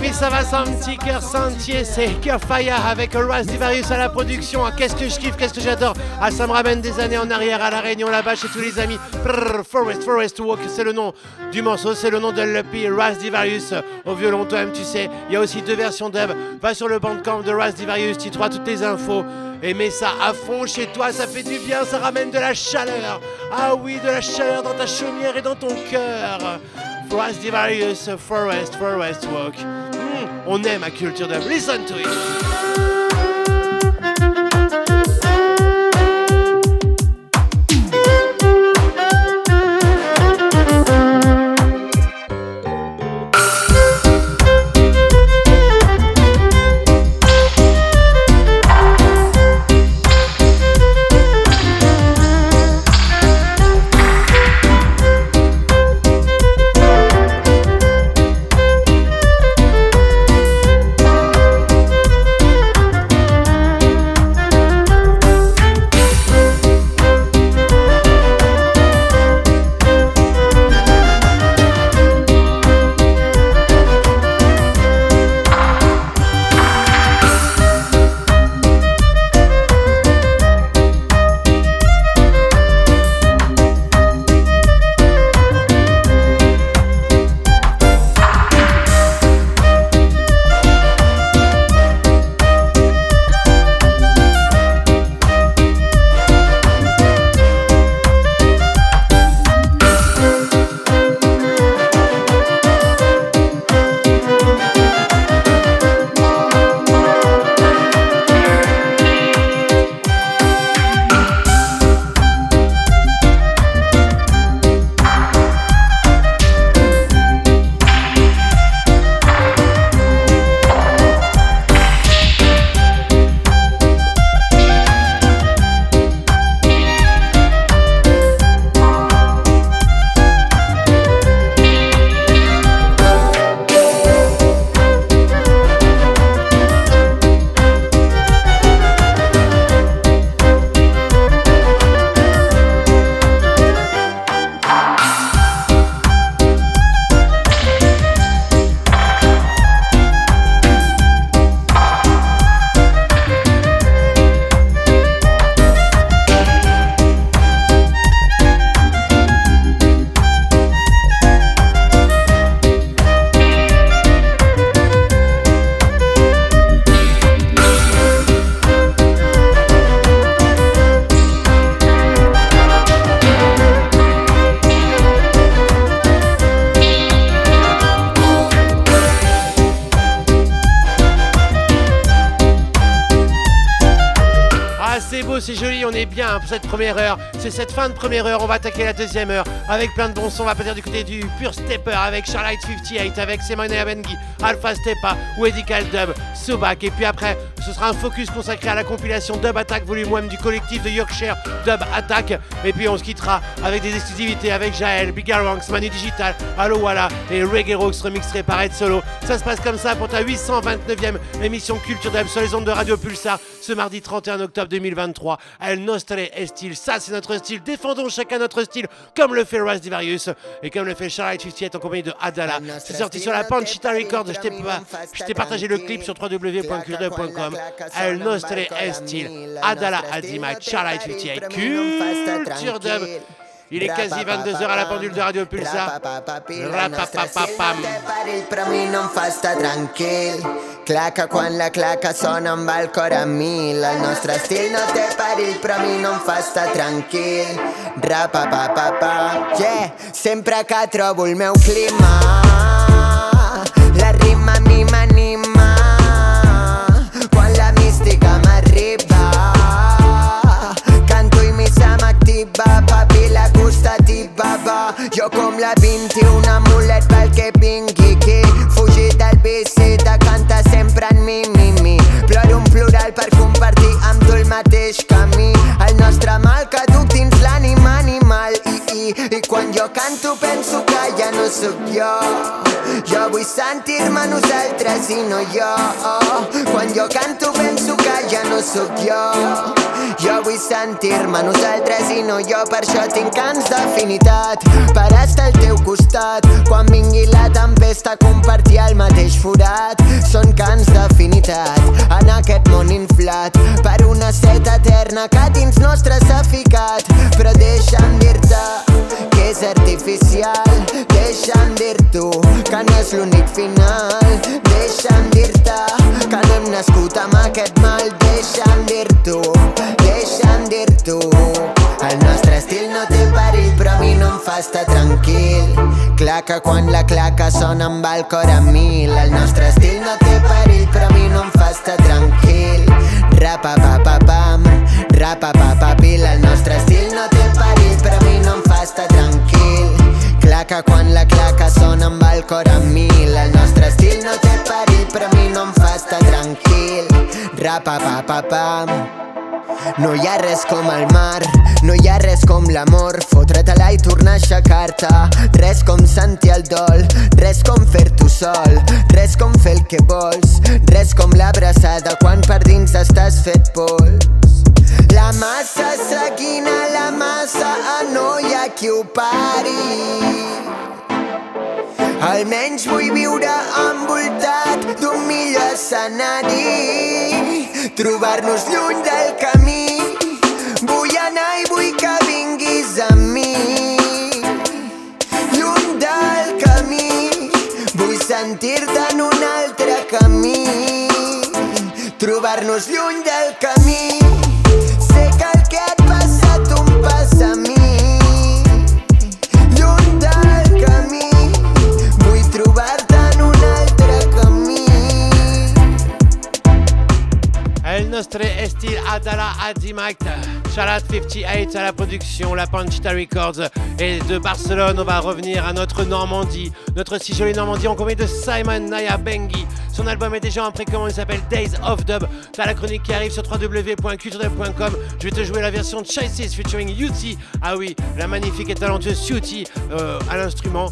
Mais ça va sans petit cœur sentier, c'est Cœur Fire avec Raz Divarius à la production. Ah, qu'est-ce que je kiffe, qu'est-ce que j'adore. Ah ça me ramène des années en arrière à la Réunion là-bas chez tous les amis. Prrr, Forest, Forest Walk, c'est le nom du morceau, c'est le nom de l'EP Raz Divarius au violon, toi-même tu sais. Il y a aussi deux versions dub. Va sur le bandcamp de Raz Divarius, tu trouveras toutes les infos. Et mets ça à fond chez toi, ça fait du bien, ça ramène de la chaleur. Ah oui, de la chaleur dans ta chaumière et dans ton cœur. Raz Divarius, Forest, Forest Walk. On aime la culture dub. Listen to it. Cette fin de première heure, on va attaquer la deuxième heure avec plein de bons sons. On va partir du côté du Pure Stepper avec Charlotte 58, avec Simone Abengi, Alpha Steppa, Wedical Dub, Sobak. Et puis après, ce sera un focus consacré à la compilation Dub Attack Volume 1 du collectif de Yorkshire Dub Attack. Et puis on se quittera avec des exclusivités avec Jaël, Big Ranks, Manu Digital, Allo Walla et Reggae Rocks remixé par Ed Solo. Ça se passe comme ça pour ta 829e émission Culture Dub sur les ondes de Radio Pulsar ce mardi 31 octobre 2023. El Nostre Estil, ça c'est notre style. Défendons chacun notre style comme le fait Raz Divarius et comme le fait Charlotte 58 en compagnie de Adala. C'est sorti sur la Panchita Records. Je t'ai partagé le clip sur www.culture.com. El Nostre Estil, Adala Adimac, Charlotte 58, Culture Dub. Il est quasi 22h à la pendule de Radio Pulsar. Claca quan la claca sona amb el cor a mil El nostre estil no té perill però a mi no em fa estar tranquil Rapapapapa Yeah, sempre que trobo el meu clima La rima a mi Jo com la 21 quan jo canto penso que ja no sóc jo. Jo vull sentir-me nosaltres i no jo. Quan jo canto penso que ja no sóc jo. Jo vull sentir-me nosaltres i no jo. Per això tinc cants d'afinitat. Per estar al teu costat. Quan vingui la tempesta compartir el mateix forat. Són cants d'afinitat En aquest món inflat. Per una set eterna que dins nostre s'ha ficat. Però deixa'm dir-te és artificial. Deixa'm dir-t'ho que no és l'únic final. Deixa'm dir-te que no hem nascut amb aquest mal. Deixa'm dir-t'ho, deixa'm dir-t'ho. El nostre estil no té perill però a mi no em fa estar tranquil. Claca quan la claca sona amb el cor a mil. El nostre estil no té perill però a mi no em fa estar tranquil. Rapapapapam, rapapapapil El nostre estil no té Claca quan la claca sona amb el cor a mil El nostre estil no té perill però a mi no em fa estar tranquil. Rapapapapam no hi ha res com el mar, no hi ha res com l'amor. Fotre-te-la i tornar a aixecar-te. Res com sentir el dol, res com fer-t'ho sol Res com fer el que vols, res com l'abraçada Quan per dins estàs fet pols La massa seguint a la massa, ah, no hi ha qui ho pari. Almenys vull viure envoltat d'un millor escenari. Trobar-nos lluny del camí. Vull anar i vull que vinguis amb mi. Lluny del camí. Vull sentir-te en un altre camí. Trobar-nos lluny del camí Nostre Estil Adala Adimac, Charlotte 58 à la production, la Panchita Records et de Barcelone. On va revenir à notre Normandie, notre si jolie Normandie en compagnie de Simon Naya Bengi. Son album est déjà en précommande, il s'appelle? Days of Dub. T'as la chronique qui arrive sur www.culturedub.com. Je vais te jouer la version Choices featuring Yuti. Ah oui, la magnifique et talentueuse Yuti euh, à l'instrument.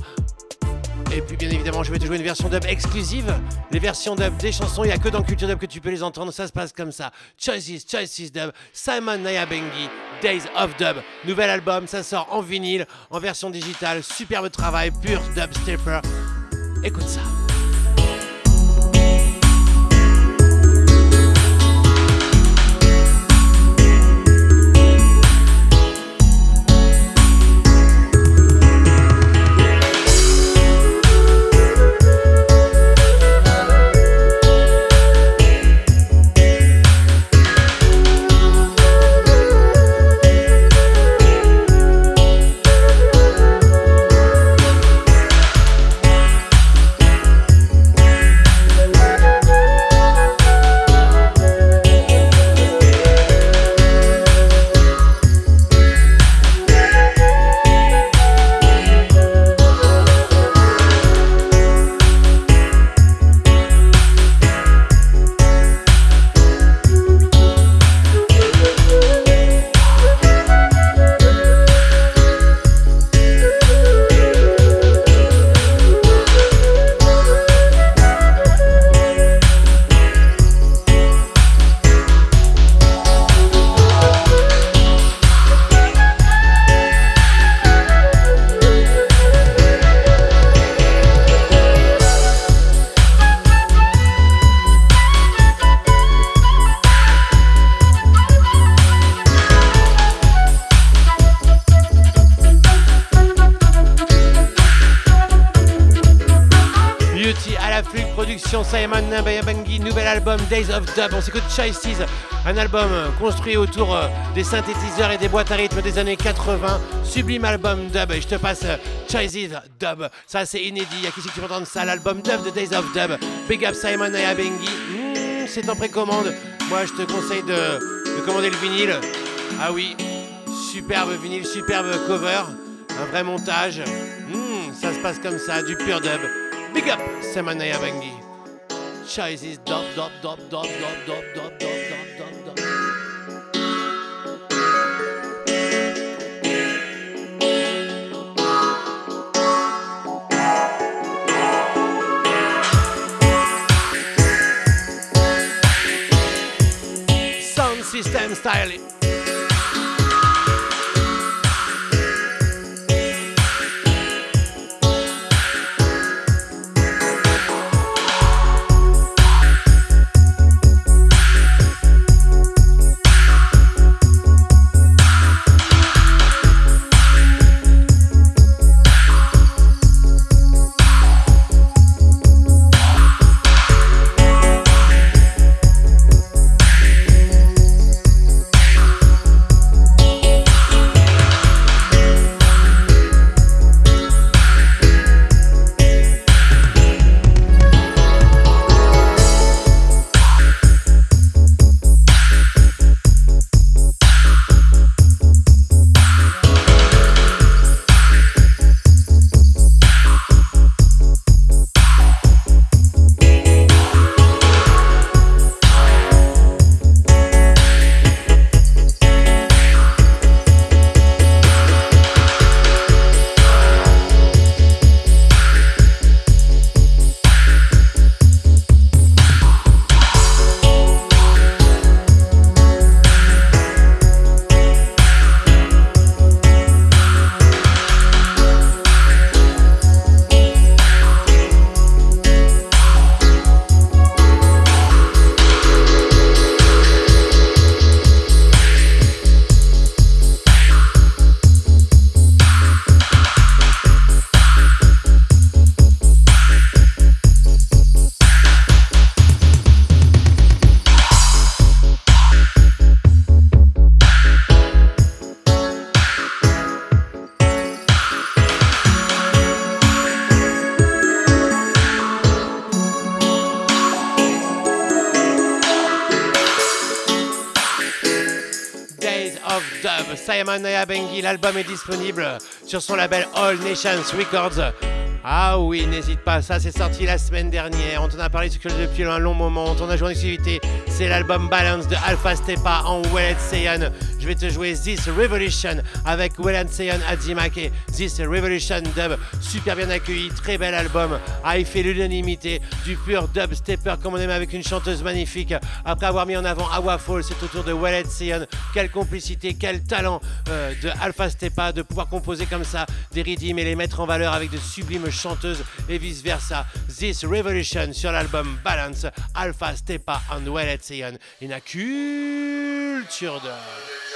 Et puis bien évidemment, je vais te jouer une version dub exclusive. Les versions dub des chansons, il n'y a que dans Culture Dub que tu peux les entendre. Ça se passe comme ça. Choices, Choices Dub, Simon Nayabengi, Days of Dub. Nouvel album, ça sort en vinyle, en version digitale. Superbe travail, pur dub stepper. Écoute ça. On s'écoute Choices, un album construit autour euh, des synthétiseurs et des boîtes à rythme des années 80. Sublime album dub. Et je te passe euh, Choices Dub. Ça, c'est inédit. Y'a qui c'est que tu vas entendre ça? L'album dub de Days of Dub. Big up Simon Nabayabangi. Mmh, c'est en précommande. Moi, je te conseille de, de commander le vinyle. Ah oui, superbe vinyle, superbe cover. Un vrai montage. Mmh, ça se passe comme ça, du pur dub. Big up, Semanaya Bangi. Choices, dub, dub, dub, dub, dub, dub, dub, dub, dub, dub, dub. Sound system style. Simon Bengi, l'album est disponible sur son label All Nations Records. Ah oui, n'hésite pas, ça c'est sorti la semaine dernière, on t'en a parlé depuis un long moment, on t'en a joué en exclusivité, c'est l'album Balance de Alpha Stepa en Wellet Saiyan. Je vais te jouer This Revolution avec Wellet Saiyan Adzimak et This Revolution Dub, super bien accueilli, très bel album, ah il fait l'unanimité du pur dub stepper comme on aime avec une chanteuse magnifique, après avoir mis en avant Awa Fall, c'est au tour de Wellet Saiyan, quelle complicité, quel talent euh, de Alpha Stepa de pouvoir composer comme ça des rythmes et les mettre en valeur avec de sublimes chanteuses et vice versa. This Revolution sur l'album Balance, Alpha Stepa and Wellet Saiyan, une culture de.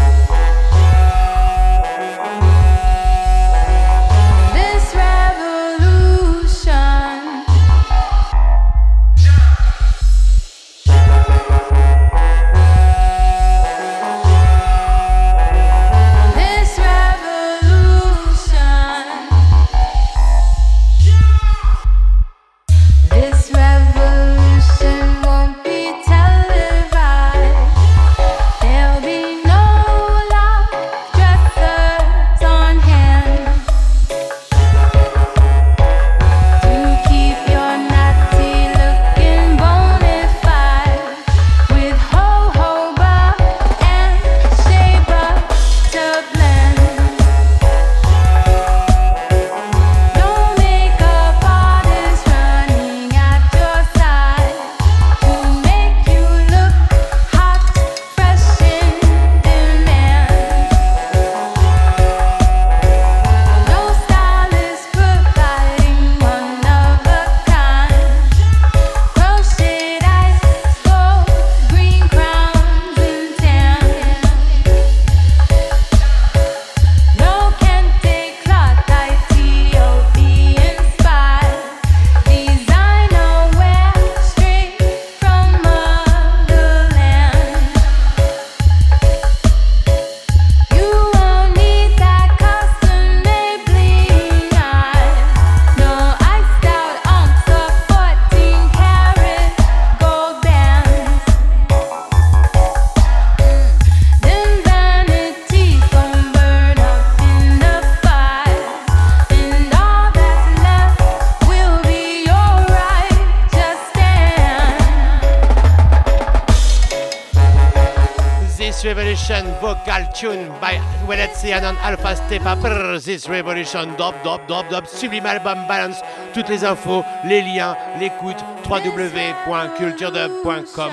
And Alpha Stepa. Brr, This Revolution, dop, dop, dop, dop, sublime album balance. Toutes les infos, les liens, l'écoute, www.culturedub.com.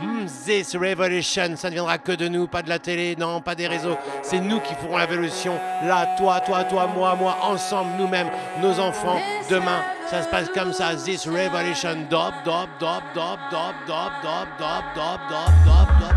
Hmm, this Revolution, ça ne viendra que de nous, pas de la télé, non, pas des réseaux. C'est nous qui ferons la. Là, toi, toi, toi, moi, moi, ensemble, nous-mêmes, nos enfants. Demain, ça se passe comme ça. This Revolution, dop, dop, dop, dop, dop, dop, dop, dop, dop, dop, dop, dop.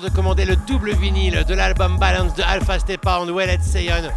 De commander le double vinyle de l'album Balance de Alpha Stepa and Wellet Seyon.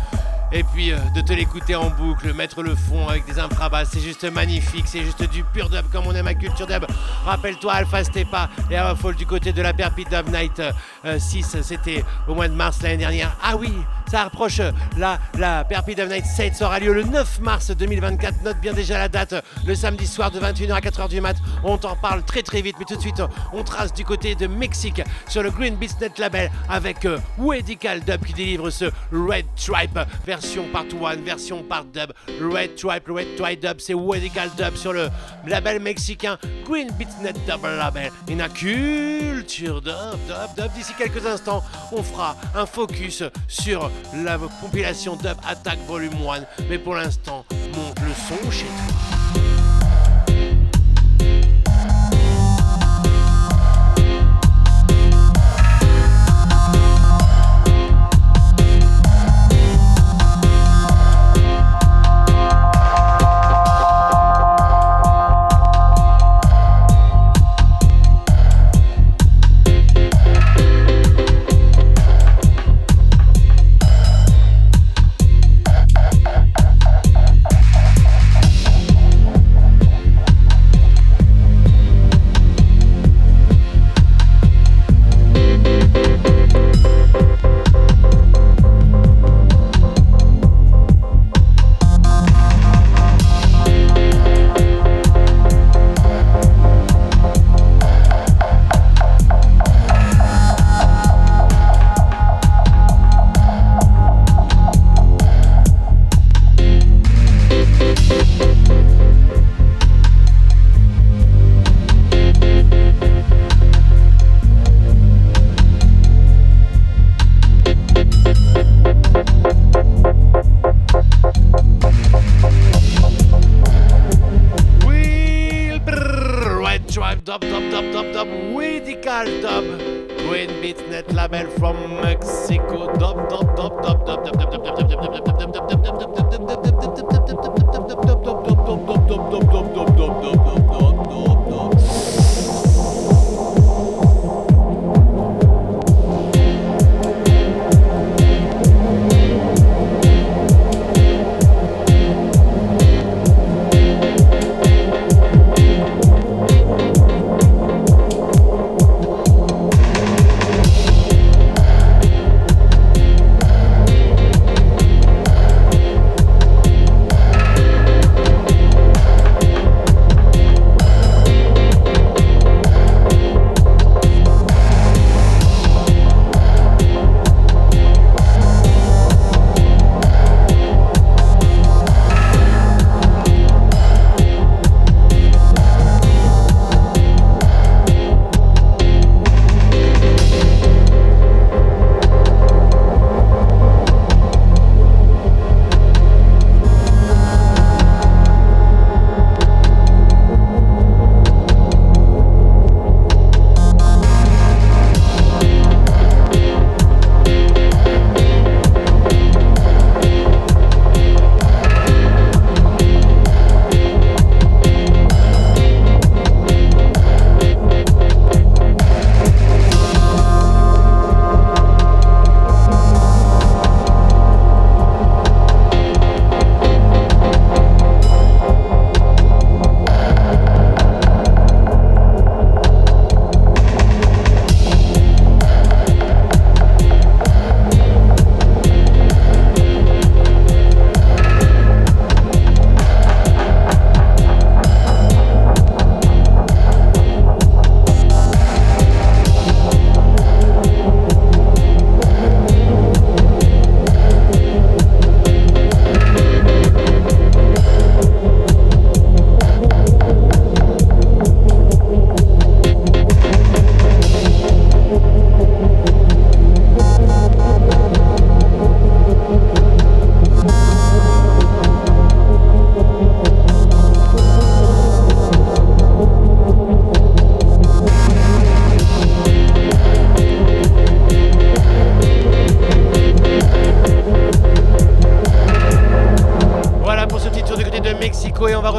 Et puis euh, de te l'écouter en boucle, mettre le fond avec des infrabasses, c'est juste magnifique, c'est juste du pur dub comme on aime à Culture Dub. Rappelle-toi Alpha Stepa et Fall du côté de la Perpit Dub Night euh, 6, c'était au mois de mars l'année dernière. Ah oui, ça approche, la, la Perpit Dub Night 7 aura lieu le 9 mars 2024. Note bien déjà la date, le samedi soir de 21h à 4h du mat. On t'en parle très très vite, mais tout de suite on trace du côté de Mexique sur le Green Beats Net Label avec euh, Wedical Dub qui délivre ce Red Tribe version part one, version part dub. Red Tribe, Red Tribe Dub, c'est Wedical Dub sur le label mexicain Green Beats Net Double Label. A culture dub, dub, dub. D'ici quelques instants, on fera un focus sur la compilation Dub Attack Volume 1. Mais pour l'instant, monte le son chez toi.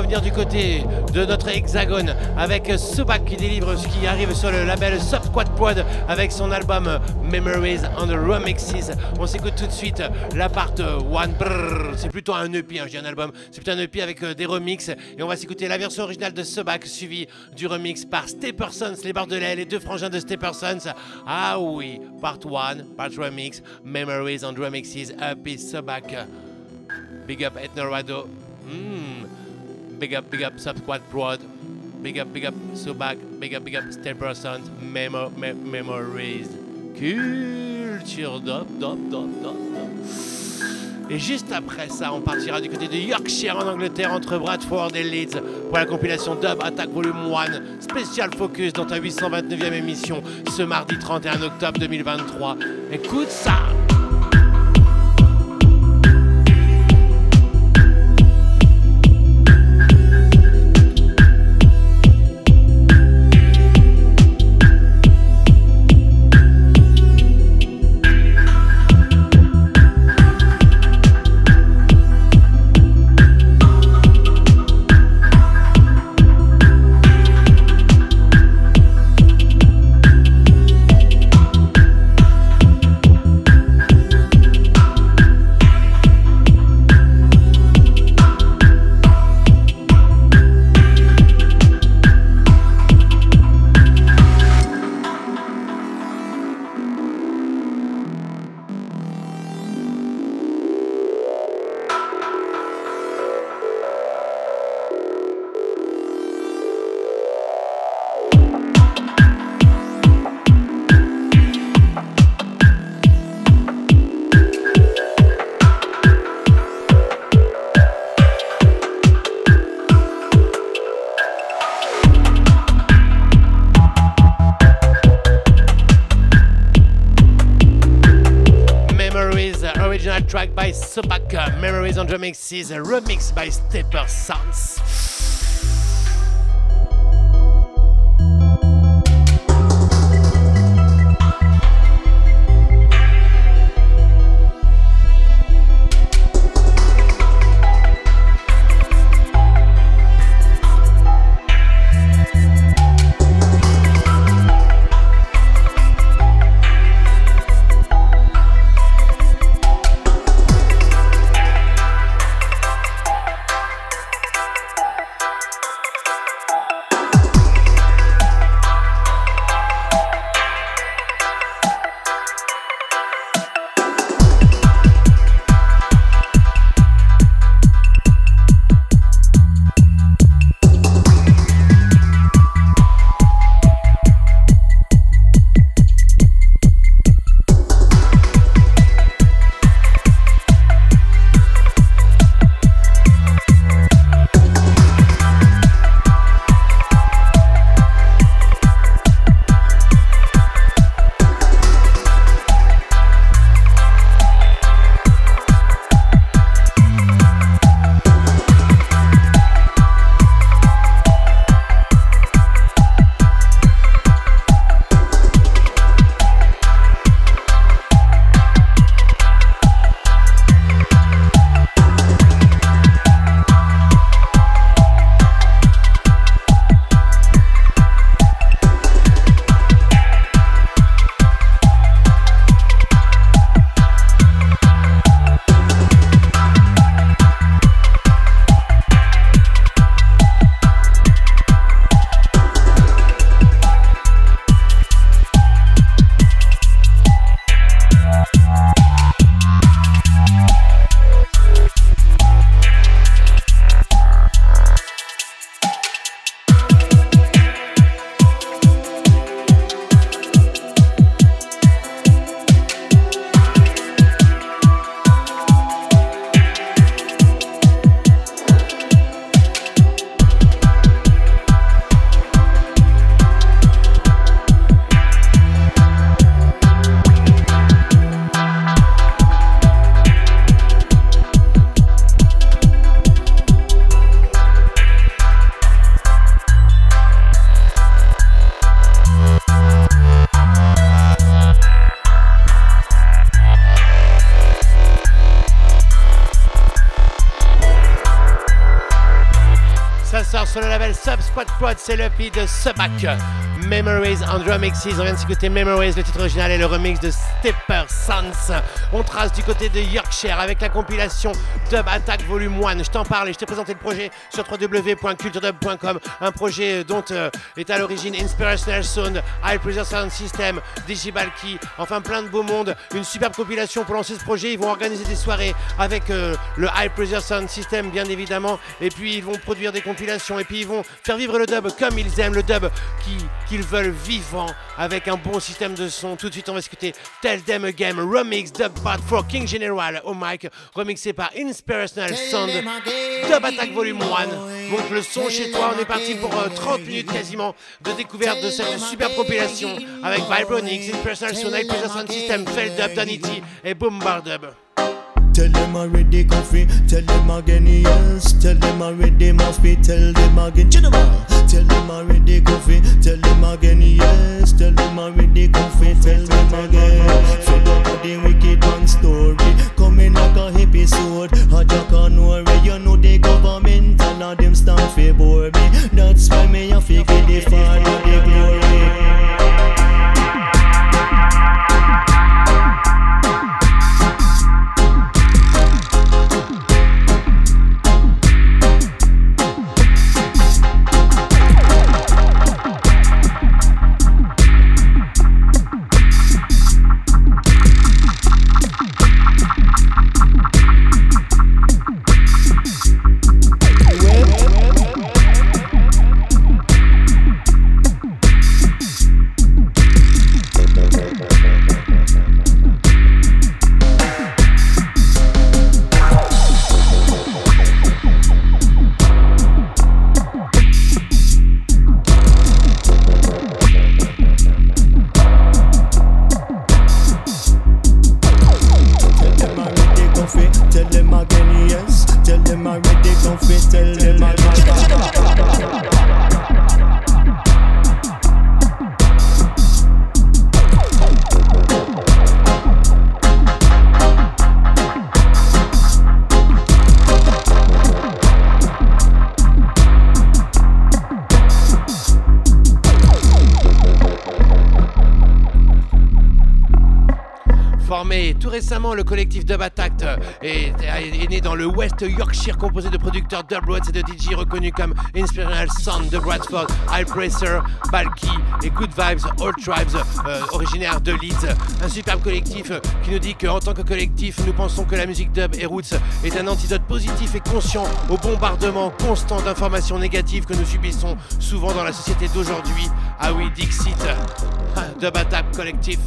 Du côté de notre hexagone avec Subak qui délivre ce qui arrive sur le label Sub Quad Pod avec son album Memories the Remixes. On s'écoute tout de suite la part 1. C'est plutôt un EP, hein, je un album. C'est plutôt un EP avec euh, des remixes et on va s'écouter la version originale de Subak suivie du remix par Steppersons, les Bordelais, les deux frangins de Steppersons. Ah oui, part 1, part remix, Memories the Remixes, EP Subak. Big up Ethnorado. Mm. Big up, big up Subsquad Prod. Big up, big up Subak. Big up, big up Steppersons. Memo, me, memories. Culture. Dop, dop, dop, dop, dop. Et juste après ça, on partira du côté de Yorkshire en Angleterre entre Bradford et Leeds pour la compilation Dub Attack Volume 1 Spécial Focus dans ta 829e émission ce mardi 31 octobre 2023. Écoute ça! Remixes, a remix by Stepper Sounds. C'est le de Subac. Memories on Drum Mixes. On vient de s'écouter Memories, le titre original et le remix de Stepper Sons. On trace du côté de Yorkshire avec la compilation Dub Attack Volume 1. Je t'en parle et je t'ai présenté le projet sur www.culturedub.com. Un projet dont euh, est à l'origine Inspirational Sound, High Pressure Sound System, Digibalki, enfin plein de beaux mondes. Une superbe compilation pour lancer ce projet. Ils vont organiser des soirées avec euh, le High Pressure Sound System, bien évidemment. Et puis ils vont produire des compilations et puis ils vont faire vivre le dub comme ils aiment, le dub qui- qu'ils veulent vivant avec un bon système de son. Tout de suite, on va écouter Tell Them Again, remix dub part for King General au mic, remixé par Inspirational Sound, Dub Attack Volume 1. Donc le son chez toi, on est parti pour euh, 30 minutes quasiment de découverte de cette superbe compilation avec Vibronix, Inspirational Sound, Pressure Sound System, Feld Dub, Danity et Boom Bar Dub. Tell them already coffee, tell them again yes, tell them already tell them again general. Tell them already coffee, tell them again yes, tell them already coffee, tell them again. Fed up of the wicked man story, coming like a episode. A jack and worry, you know the government and all them stand for bore me. That's why me a figure the father the glory. Récemment, le collectif Dub Attack euh, est, né dans le West Yorkshire, composé de producteurs Dub Rhodes et de DJ reconnus comme Inspirational Sound de Bradford, High Pressure, Balky et Good Vibes, All Tribes, euh, originaires de Leeds. Un superbe collectif euh, qui nous dit qu'en tant que collectif, nous pensons que la musique dub et roots est un antidote positif et conscient au bombardement constant d'informations négatives que nous subissons souvent dans la société d'aujourd'hui. Ah oui, Dixit, Ah, Dub Attack collectif.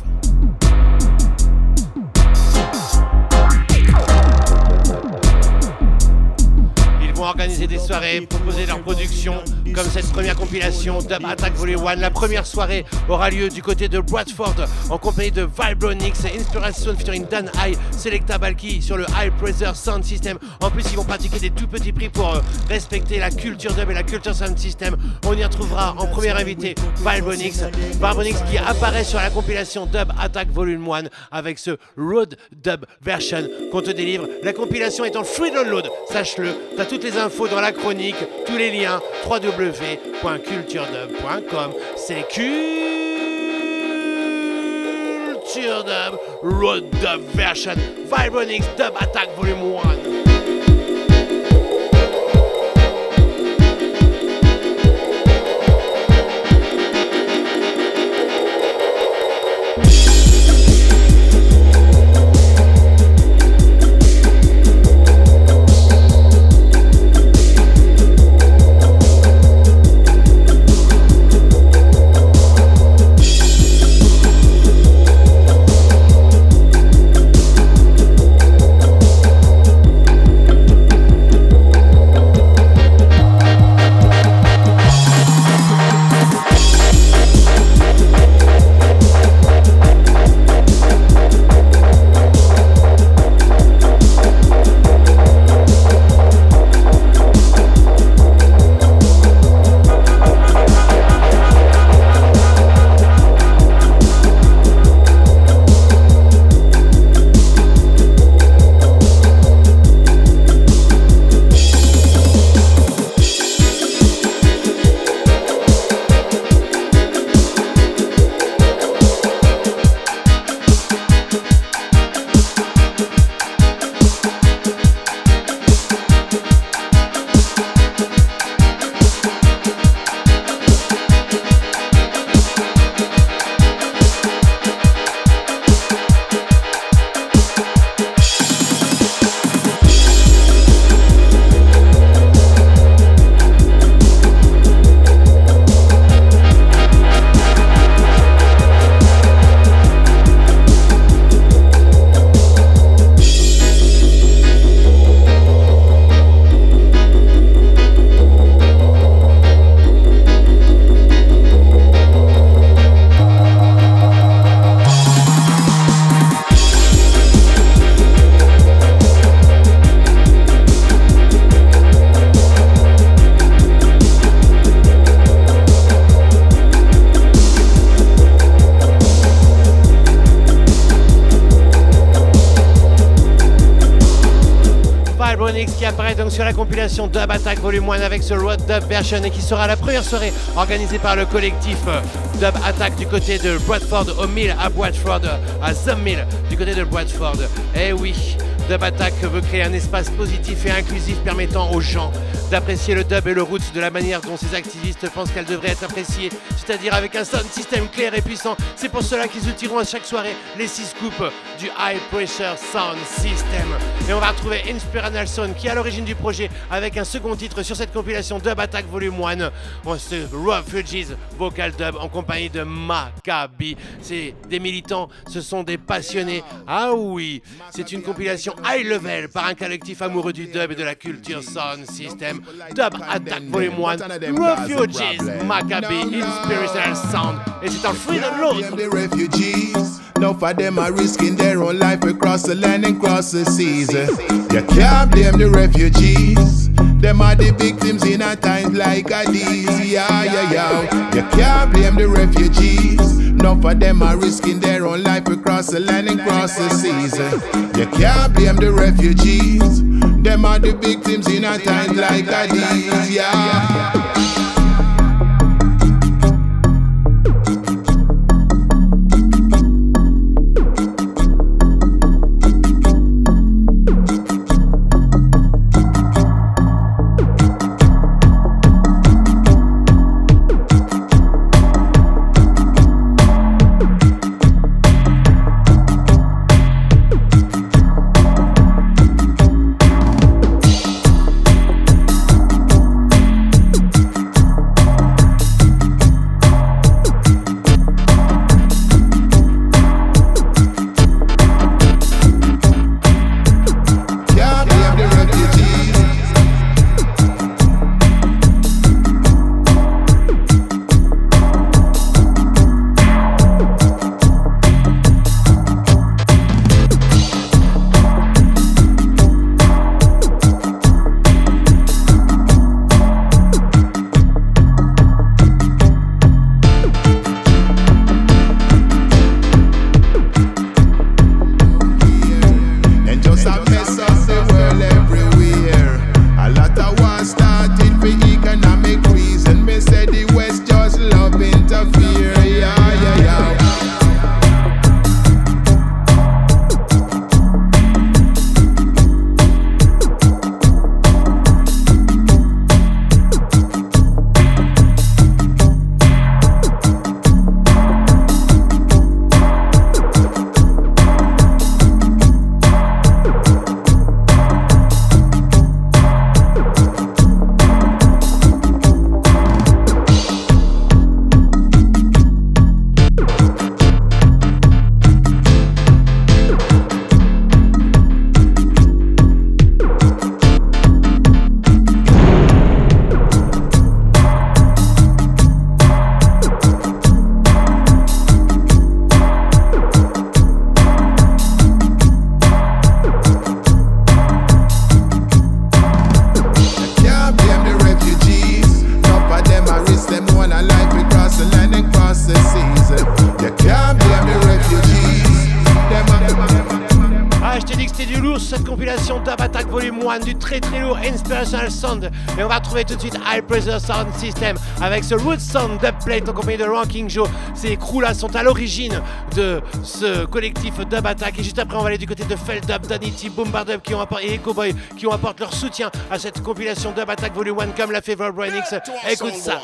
Organiser des soirées, proposer leur production, comme cette première compilation Dub Attack Volume 1. La première soirée aura lieu du côté de Bradford en compagnie de Vibronix, Inspiration featuring Dan High, Selecta Balki sur le High Pressure Sound System. En plus, ils vont pratiquer des tout petits prix pour euh, respecter la culture dub et la culture sound system. On y retrouvera en premier invité Vibronix. Vibronix qui apparaît sur la compilation Dub Attack Volume 1 avec ce Road Dub version qu'on te délivre. La compilation est en free download, sache-le. T'as toutes les infos dans la chronique, tous les liens www.culturedub.com. C'est Culture Dub Road Dub version Vibronix Dub Attack Volume 1. Qui apparaît donc sur la compilation Dub Attack Volume 1 avec ce Road Dub version et qui sera la première soirée organisée par le collectif euh, Dub Attack du côté de Bradford au Mill à Bradford, à The Mill du côté de Bradford. Eh oui, Dub Attack veut créer un espace positif et inclusif permettant aux gens d'apprécier le dub et le roots de la manière dont ces activistes pensent qu'elle devrait être appréciée, c'est-à-dire avec un sound system clair et puissant. C'est pour cela qu'ils outilleront à chaque soirée les 6 scoops du High Pressure Sound System. Et on va retrouver Inspiral Sound qui est à l'origine du projet avec un second titre sur cette compilation Dub Attack Volume 1. On se Refugees Vocal Dub en compagnie de Maccabi. C'est des militants, ce sont des passionnés. Ah oui, c'est une compilation high level par un collectif amoureux du dub et de la culture sound system. Dub Attack Volume 1, Refugees, Maccabi, Inspirational Sound. Et c'est un download. the refugees. Enough of them are risking their own life across the land and cross the seas. You can't blame the refugees. Them are the victims in a times like these. Yeah, yeah, yeah. You can't blame the refugees. Enough of them are risking their own life across the land and cross the seas. You can't blame the refugees. Them are the victims in a time like these. Yeah. C'était du lourd cette compilation Dub Attack Volume 1, du très très lourd Inspirational Sound. Et on va retrouver tout de suite High Pressure Sound System avec ce Root Sound Dub Plate en compagnie de Ranking Joe. Ces crews-là sont à l'origine de ce collectif Dub Attack. Et juste après, on va aller du côté de Feldub, Danity, Boombar Dub qui ont et Echo Boy qui ont apporté leur soutien à cette compilation Dub Attack Volume 1 comme l'a fait Brian X. Écoute ça.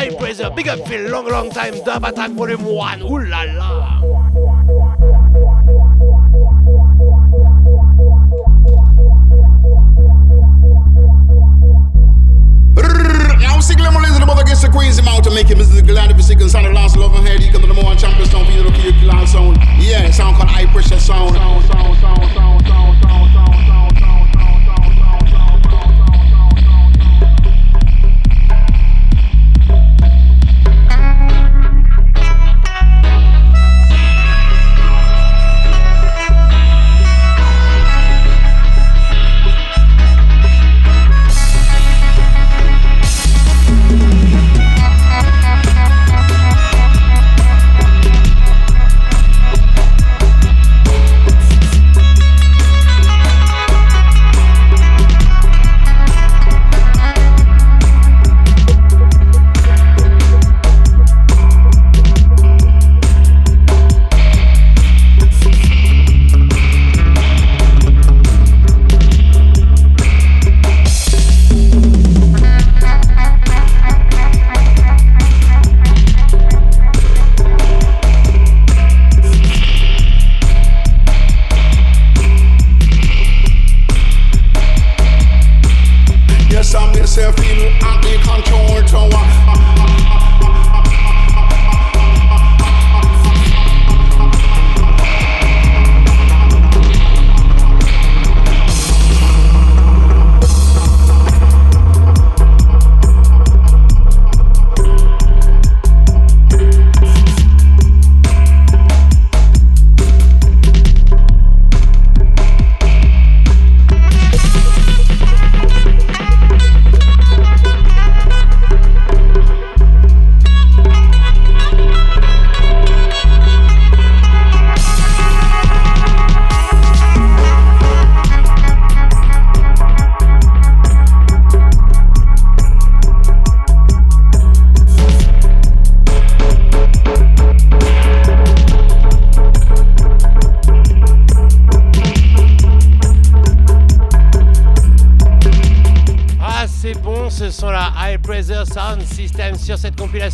High Pressure, Big Up Phil, Long Long Time, Dub Attack Volume 1. Ouh là là. Sick lemon listen about against the Queen's mouth to make him is glad be sick and sound the last love and head. He come to the more champion sound, feel the key sound. Yeah, sound called high pressure sound, sound, sound, sound, sound, sound, sound.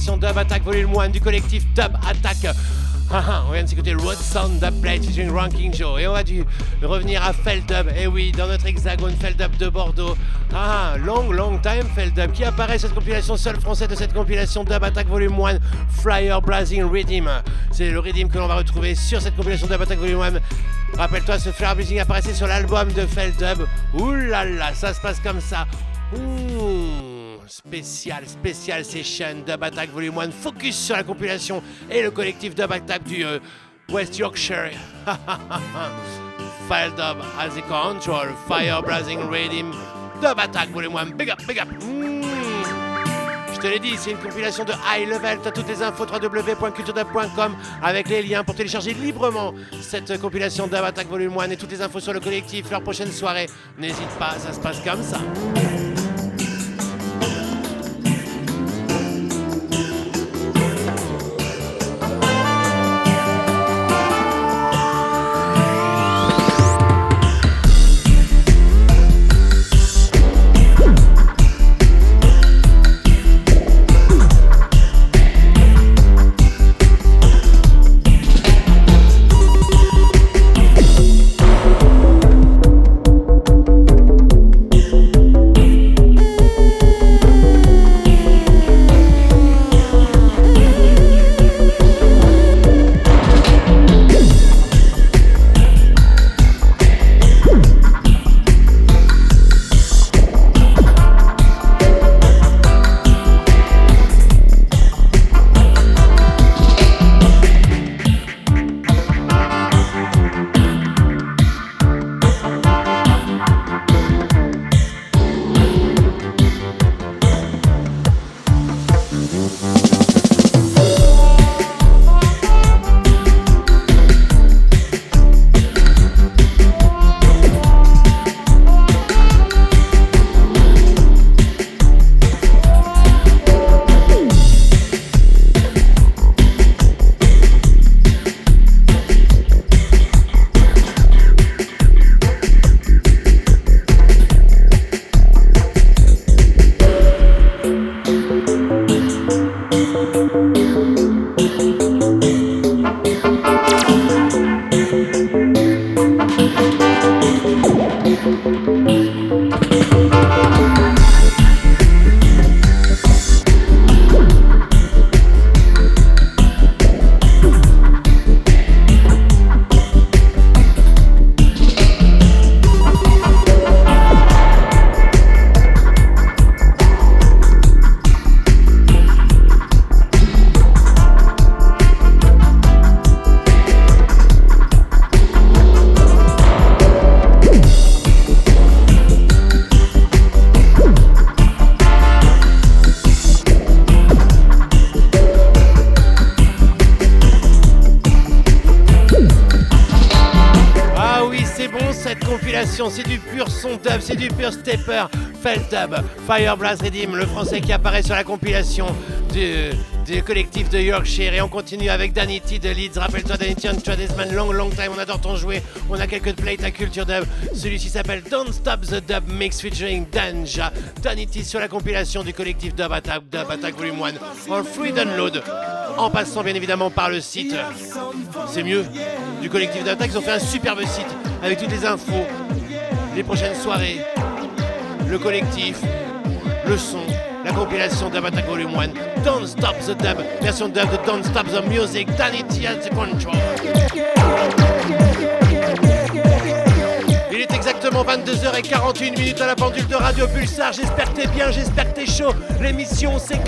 Dub Attack Volume 1 du collectif Dub Attack. Ah, ah, on vient de s'écouter Road Sound Dub Plate featuring Ranking Joe et on va dû revenir à Feldub. Et oui, dans notre hexagone Feldub de Bordeaux. Ah, long, long time Feldub qui apparaît cette compilation seul français de cette compilation Dub Attack Volume 1 Flyer Blazing Rhythm. C'est le rhythm que l'on va retrouver sur cette compilation Dub Attack Volume 1. Rappelle-toi, ce Flyer Blazing apparaissait sur l'album de Feldub. Ouh là, ça se passe comme ça. Spécial, spécial session Dub Attack Volume 1. Focus sur la compilation et le collectif Dub Attack du euh, West Yorkshire. File Dub as a control, Fire Blazing Rhythm, Dub Attack Volume 1. Big up, big up. Mmh. Je te l'ai dit, c'est une compilation de high level. Tu as toutes les infos www.culturedub.com avec les liens pour télécharger librement cette compilation Dub Attack Volume 1 et toutes les infos sur le collectif, leur prochaine soirée. N'hésite pas, ça se passe comme ça. Dub, Fire Blast Redeem, le français qui apparaît sur la compilation du, collectif de Yorkshire. Et on continue avec Danny T de Leeds. Rappelle-toi, Danny T, on Tradesman, long, long time, on adore ton jouet. On a quelques plates à culture dub. Celui-ci s'appelle Don't Stop the Dub Mix featuring Danja. Danny T sur la compilation du collectif Dub Attack, Dub Attack Volume 1 en free download. En passant bien évidemment par le site, c'est mieux, du collectif Dub Attack. Ils ont fait un superbe site avec toutes les infos, les prochaines soirées, le collectif, le son, la compilation Volume 1, Don't Stop the Dub, version dub de Don't Stop the Music, Danny at the control. Il est exactement 22h41 minutes à la pendule de Radio Pulsar. J'espère que t'es bien, j'espère que t'es chaud. L'émission c'est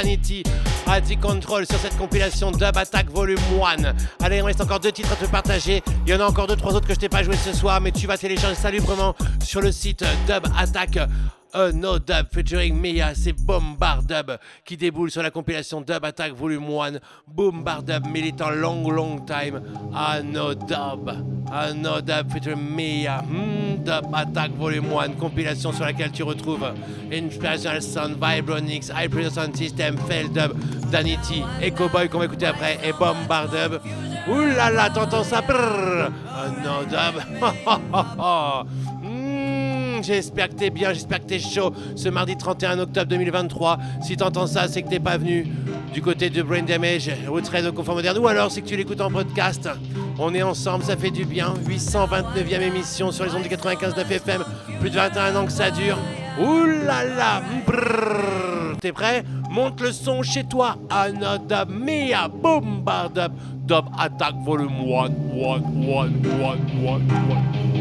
Et Danity, Adi Control sur cette compilation Dub Attack Volume 1. Allez, il me reste encore deux titres à te partager. Il y en a encore deux, trois autres que je t'ai pas joué ce soir, mais tu vas télécharger ça librement sur le site Dub Attack. Uh, no Dub featuring Mia, c'est Bombard Dub qui déboule sur la compilation Dub Attack Volume 1. Bombard Dub militant long long time. Ah no Dub. Ah no Dub featuring Mia. Hmm, Dub Attack Volume 1, compilation sur laquelle tu retrouves Inspirational Sound, Vibronix, High Pressure Sound System, Fail Dub, Danity, Echo Boy qu'on va écouter après et Bombard Dub. Ouh là là, t'entends ça? Brrr. Ah no Dub. Hmm, J'espère que t'es bien, j'espère que t'es chaud ce mardi 31 octobre 2023. Si t'entends ça, c'est que t'es pas venu du côté de Brain Damage, Outside de Confort Moderne, ou alors c'est que tu l'écoutes en podcast. On est ensemble, ça fait du bien. 829e émission sur les ondes du 95.9 FM. Plus de 21 ans que ça dure. Ouh là. T'es prêt? Monte le son chez toi. Another Mia Bombard Dub Dub Attack Volume 1, 1, 1, 1, 1, 1.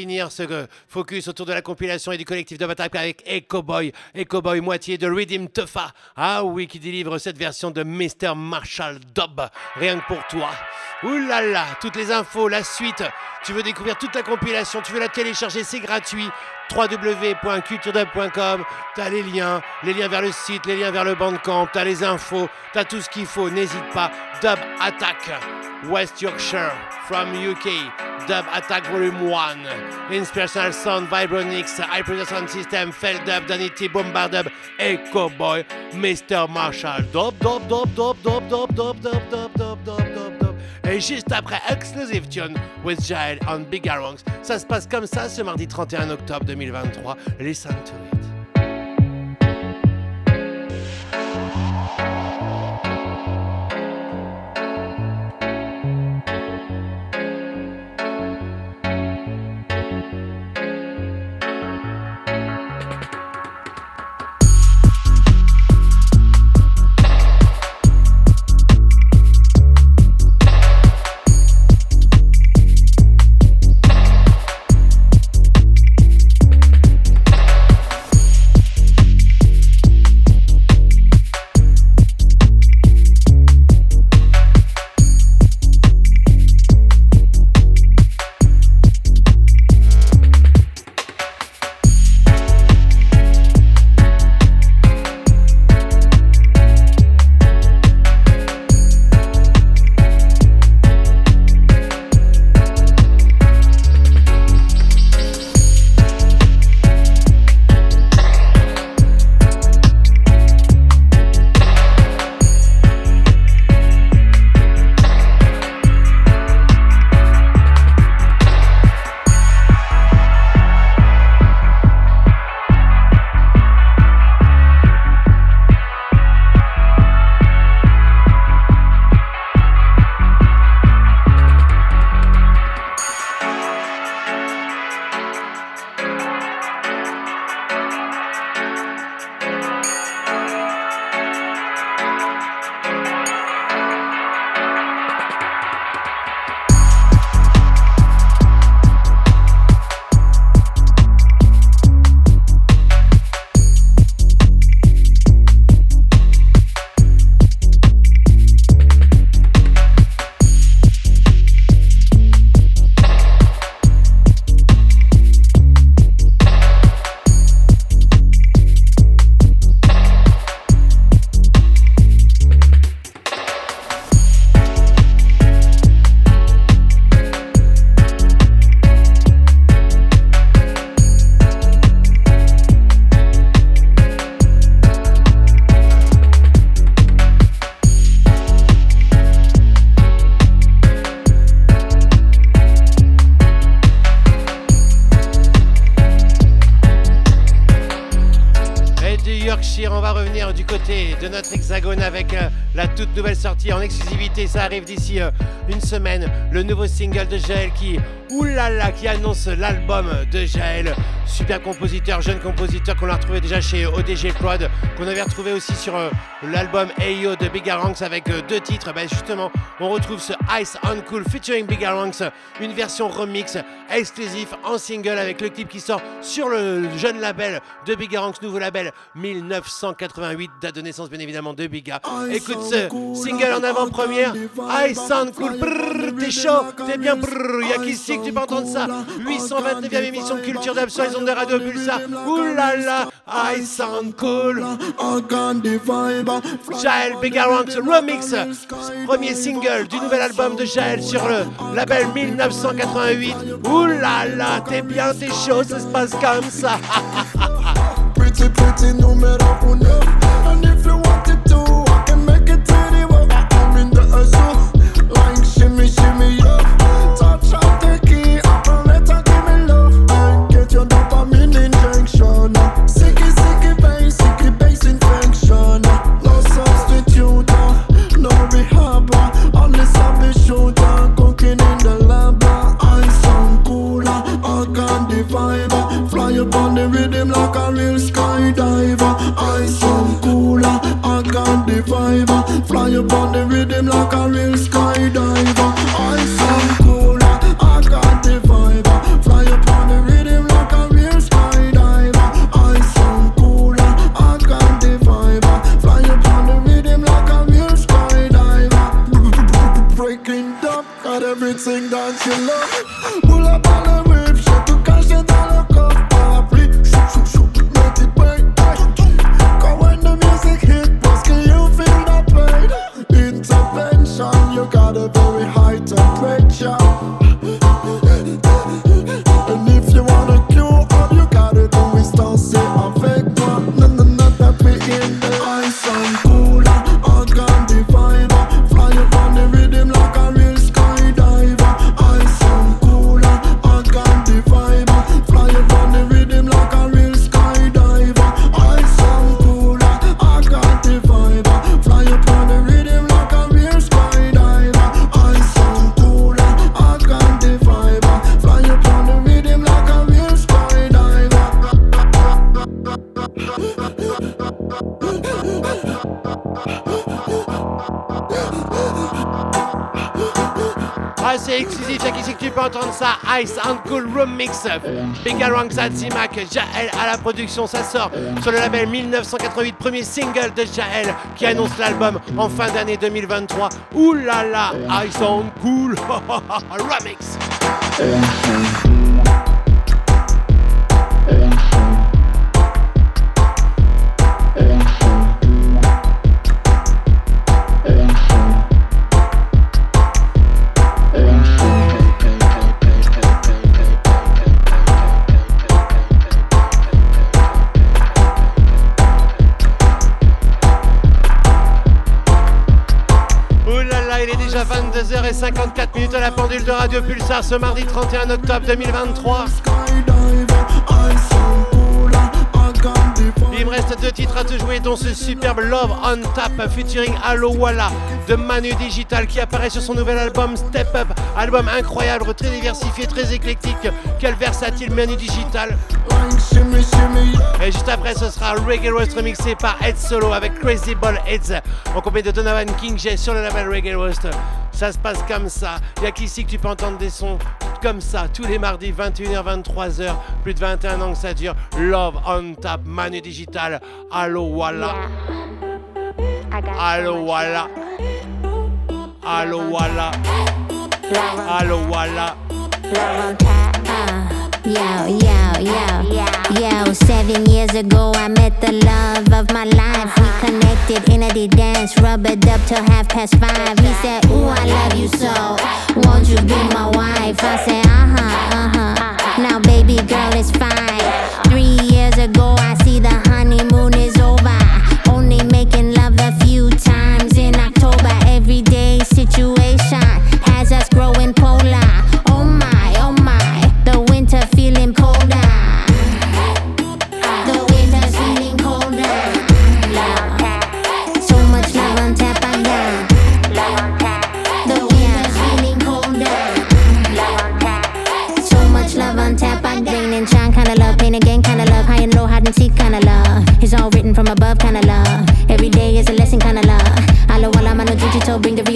Finir ce euh, focus autour de la compilation et du collectif Dub Attack avec Echo Boy. Echo Boy, moitié de Redeem Tuffa. Ah oui, qui délivre cette version de Mr. Marshall Dub. Rien que pour toi. Là, toutes les infos, la suite. Tu veux découvrir toute la compilation, tu veux la télécharger, c'est gratuit www.culturedub.com. T'as les liens, les liens vers le site, les liens vers le bandcamp, t'as les infos, t'as tout ce qu'il faut. N'hésite pas. Dub Attack, West Yorkshire, from UK. Dub Attack Volume 1. Inspirational Sound, Vibronix, Pressure Sound System, Feldub, Danity, Bombardub, Echo Boy, Mr. Marshall. Dub, dub, dub, dub, dub, dub, dub, dub, dub, dub, dub, dub, dub. Et juste après, Exclusive Tune with Jael on Big Arongs. Ça se passe comme ça ce mardi 31 octobre 2023. Listen to it. Exclusivité. Ça arrive d'ici euh, une semaine. Le nouveau single de Jaël qui, oulala, qui annonce l'album de Jaël. Super compositeur, jeune compositeur qu'on a retrouvé déjà chez ODG Prod, qu'on avait retrouvé aussi sur euh, l'album Ayo de Big Ranks avec euh, deux titres. Ben, justement, on retrouve ce Ice on Cool featuring Big Ranks, une version remix exclusif en single avec le clip qui sort sur le jeune label de Big Ranks, nouveau label 1988, date de naissance bien évidemment de Biga. Écoute ce single en avant-première, I Sound Cool, t'es chaud, t'es bien, y'a que tu peux entendre ça? 829e émission Culture ondes de Radio Pulsar. Oulala, I Sound Cool. Jaël Big Ranks remix, premier single du nouvel album de Jaël sur le label 1988. Oulala, t'es bien, t'es chaud, ça se passe comme ça. pretty, pretty numero uno. And if you want it to, I can make it anywhere. I'm in the zoo, like shimmy, shimmy, yo. body rhythm like a real score. Mix. Big Ranksat Zimac, Jael à la production. Ça sort sur le label 1988, premier single de Jael qui annonce l'album en fin d'année 2023. Ouh là là, Ice and Cool Remix. Ce mardi 31 octobre 2023. Il me reste deux titres à te jouer, dont ce superbe Love on Tap featuring Allo Walla de Manu Digital qui apparaît sur son nouvel album Step Up. Album incroyable, très diversifié, très éclectique. Quel versatile Manu Digital. Et juste après, ce sera Reggae Roast remixé par Ed Solo avec Crazy Ball Heads en compagnie de Donovan King J sur le label Reggae Roast. Ça se passe comme ça. Il n'y a qu'ici que tu peux entendre des sons comme ça. Tous les mardis 21h 23h plus de 21 ans que ça dure. Love on Tap Manu Digital. Allo Walla Allo Walla Allo Walla Allo Walla Yo, yo, yo, yo. Seven years ago, I met the love of my life. We connected in a dance, rubbered up till half past five. He said, Ooh, I love you so. Won't you be my wife? I said, Uh huh, uh huh. Now, baby girl, it's fine. Three years ago, I see the honeymoon is over. Only making love a few times in October. Everyday situation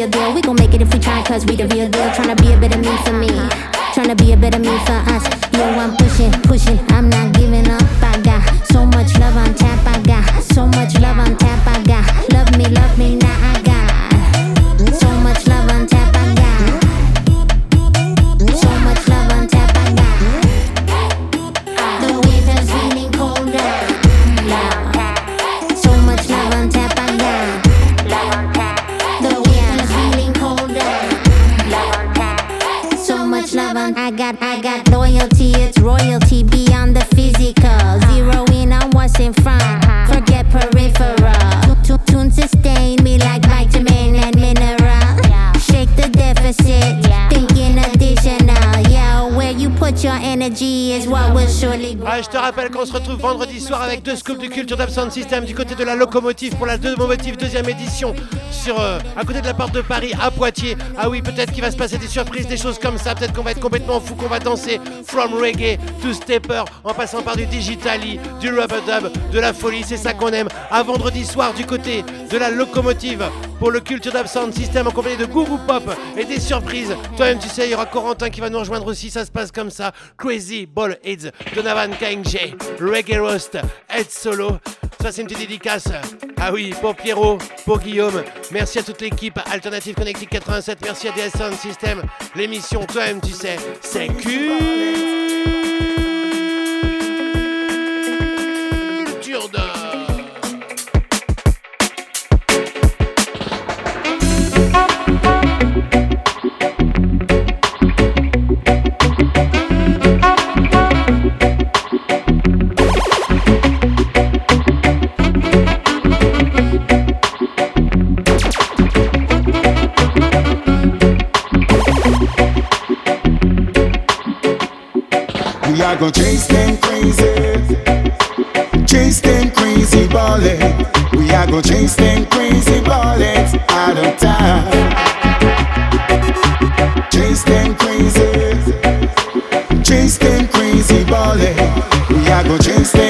real deal. We gon' make it if we try, cause we the real deal. Tryna be a better me for me. Tryna be a better me for us. Deux scoops de culture d'Absent System du côté de la locomotive pour la locomotive deuxième édition sur euh, à côté de la porte de Paris à Poitiers. Ah oui, peut-être qu'il va se passer des surprises, des choses comme ça. Peut-être qu'on va être complètement fou, qu'on va danser from reggae to stepper en passant par du digitali, du rubber dub, de la folie. C'est ça qu'on aime. À vendredi soir du côté de la locomotive pour le Culture d'Absent System en compagnie de Guru Pop et des surprises. Toi-même, tu sais, il y aura Corentin qui va nous rejoindre aussi. Ça se passe comme ça. Crazy Ball Heads, Donovan KNG, Reggae Roast, Ed Solo. Ça, c'est une petite dédicace. Ah oui, pour Pierrot, pour Guillaume. Merci à toute l'équipe Alternative Connected 87. Merci à DS Sound System. L'émission, toi-même, tu sais, c'est Culture. Are gonna chase them crazy, chase them crazy ballets. We are gonna chase them crazy ballets out of town. Chase them crazy, chase them crazy ballets. We are gonna chase them.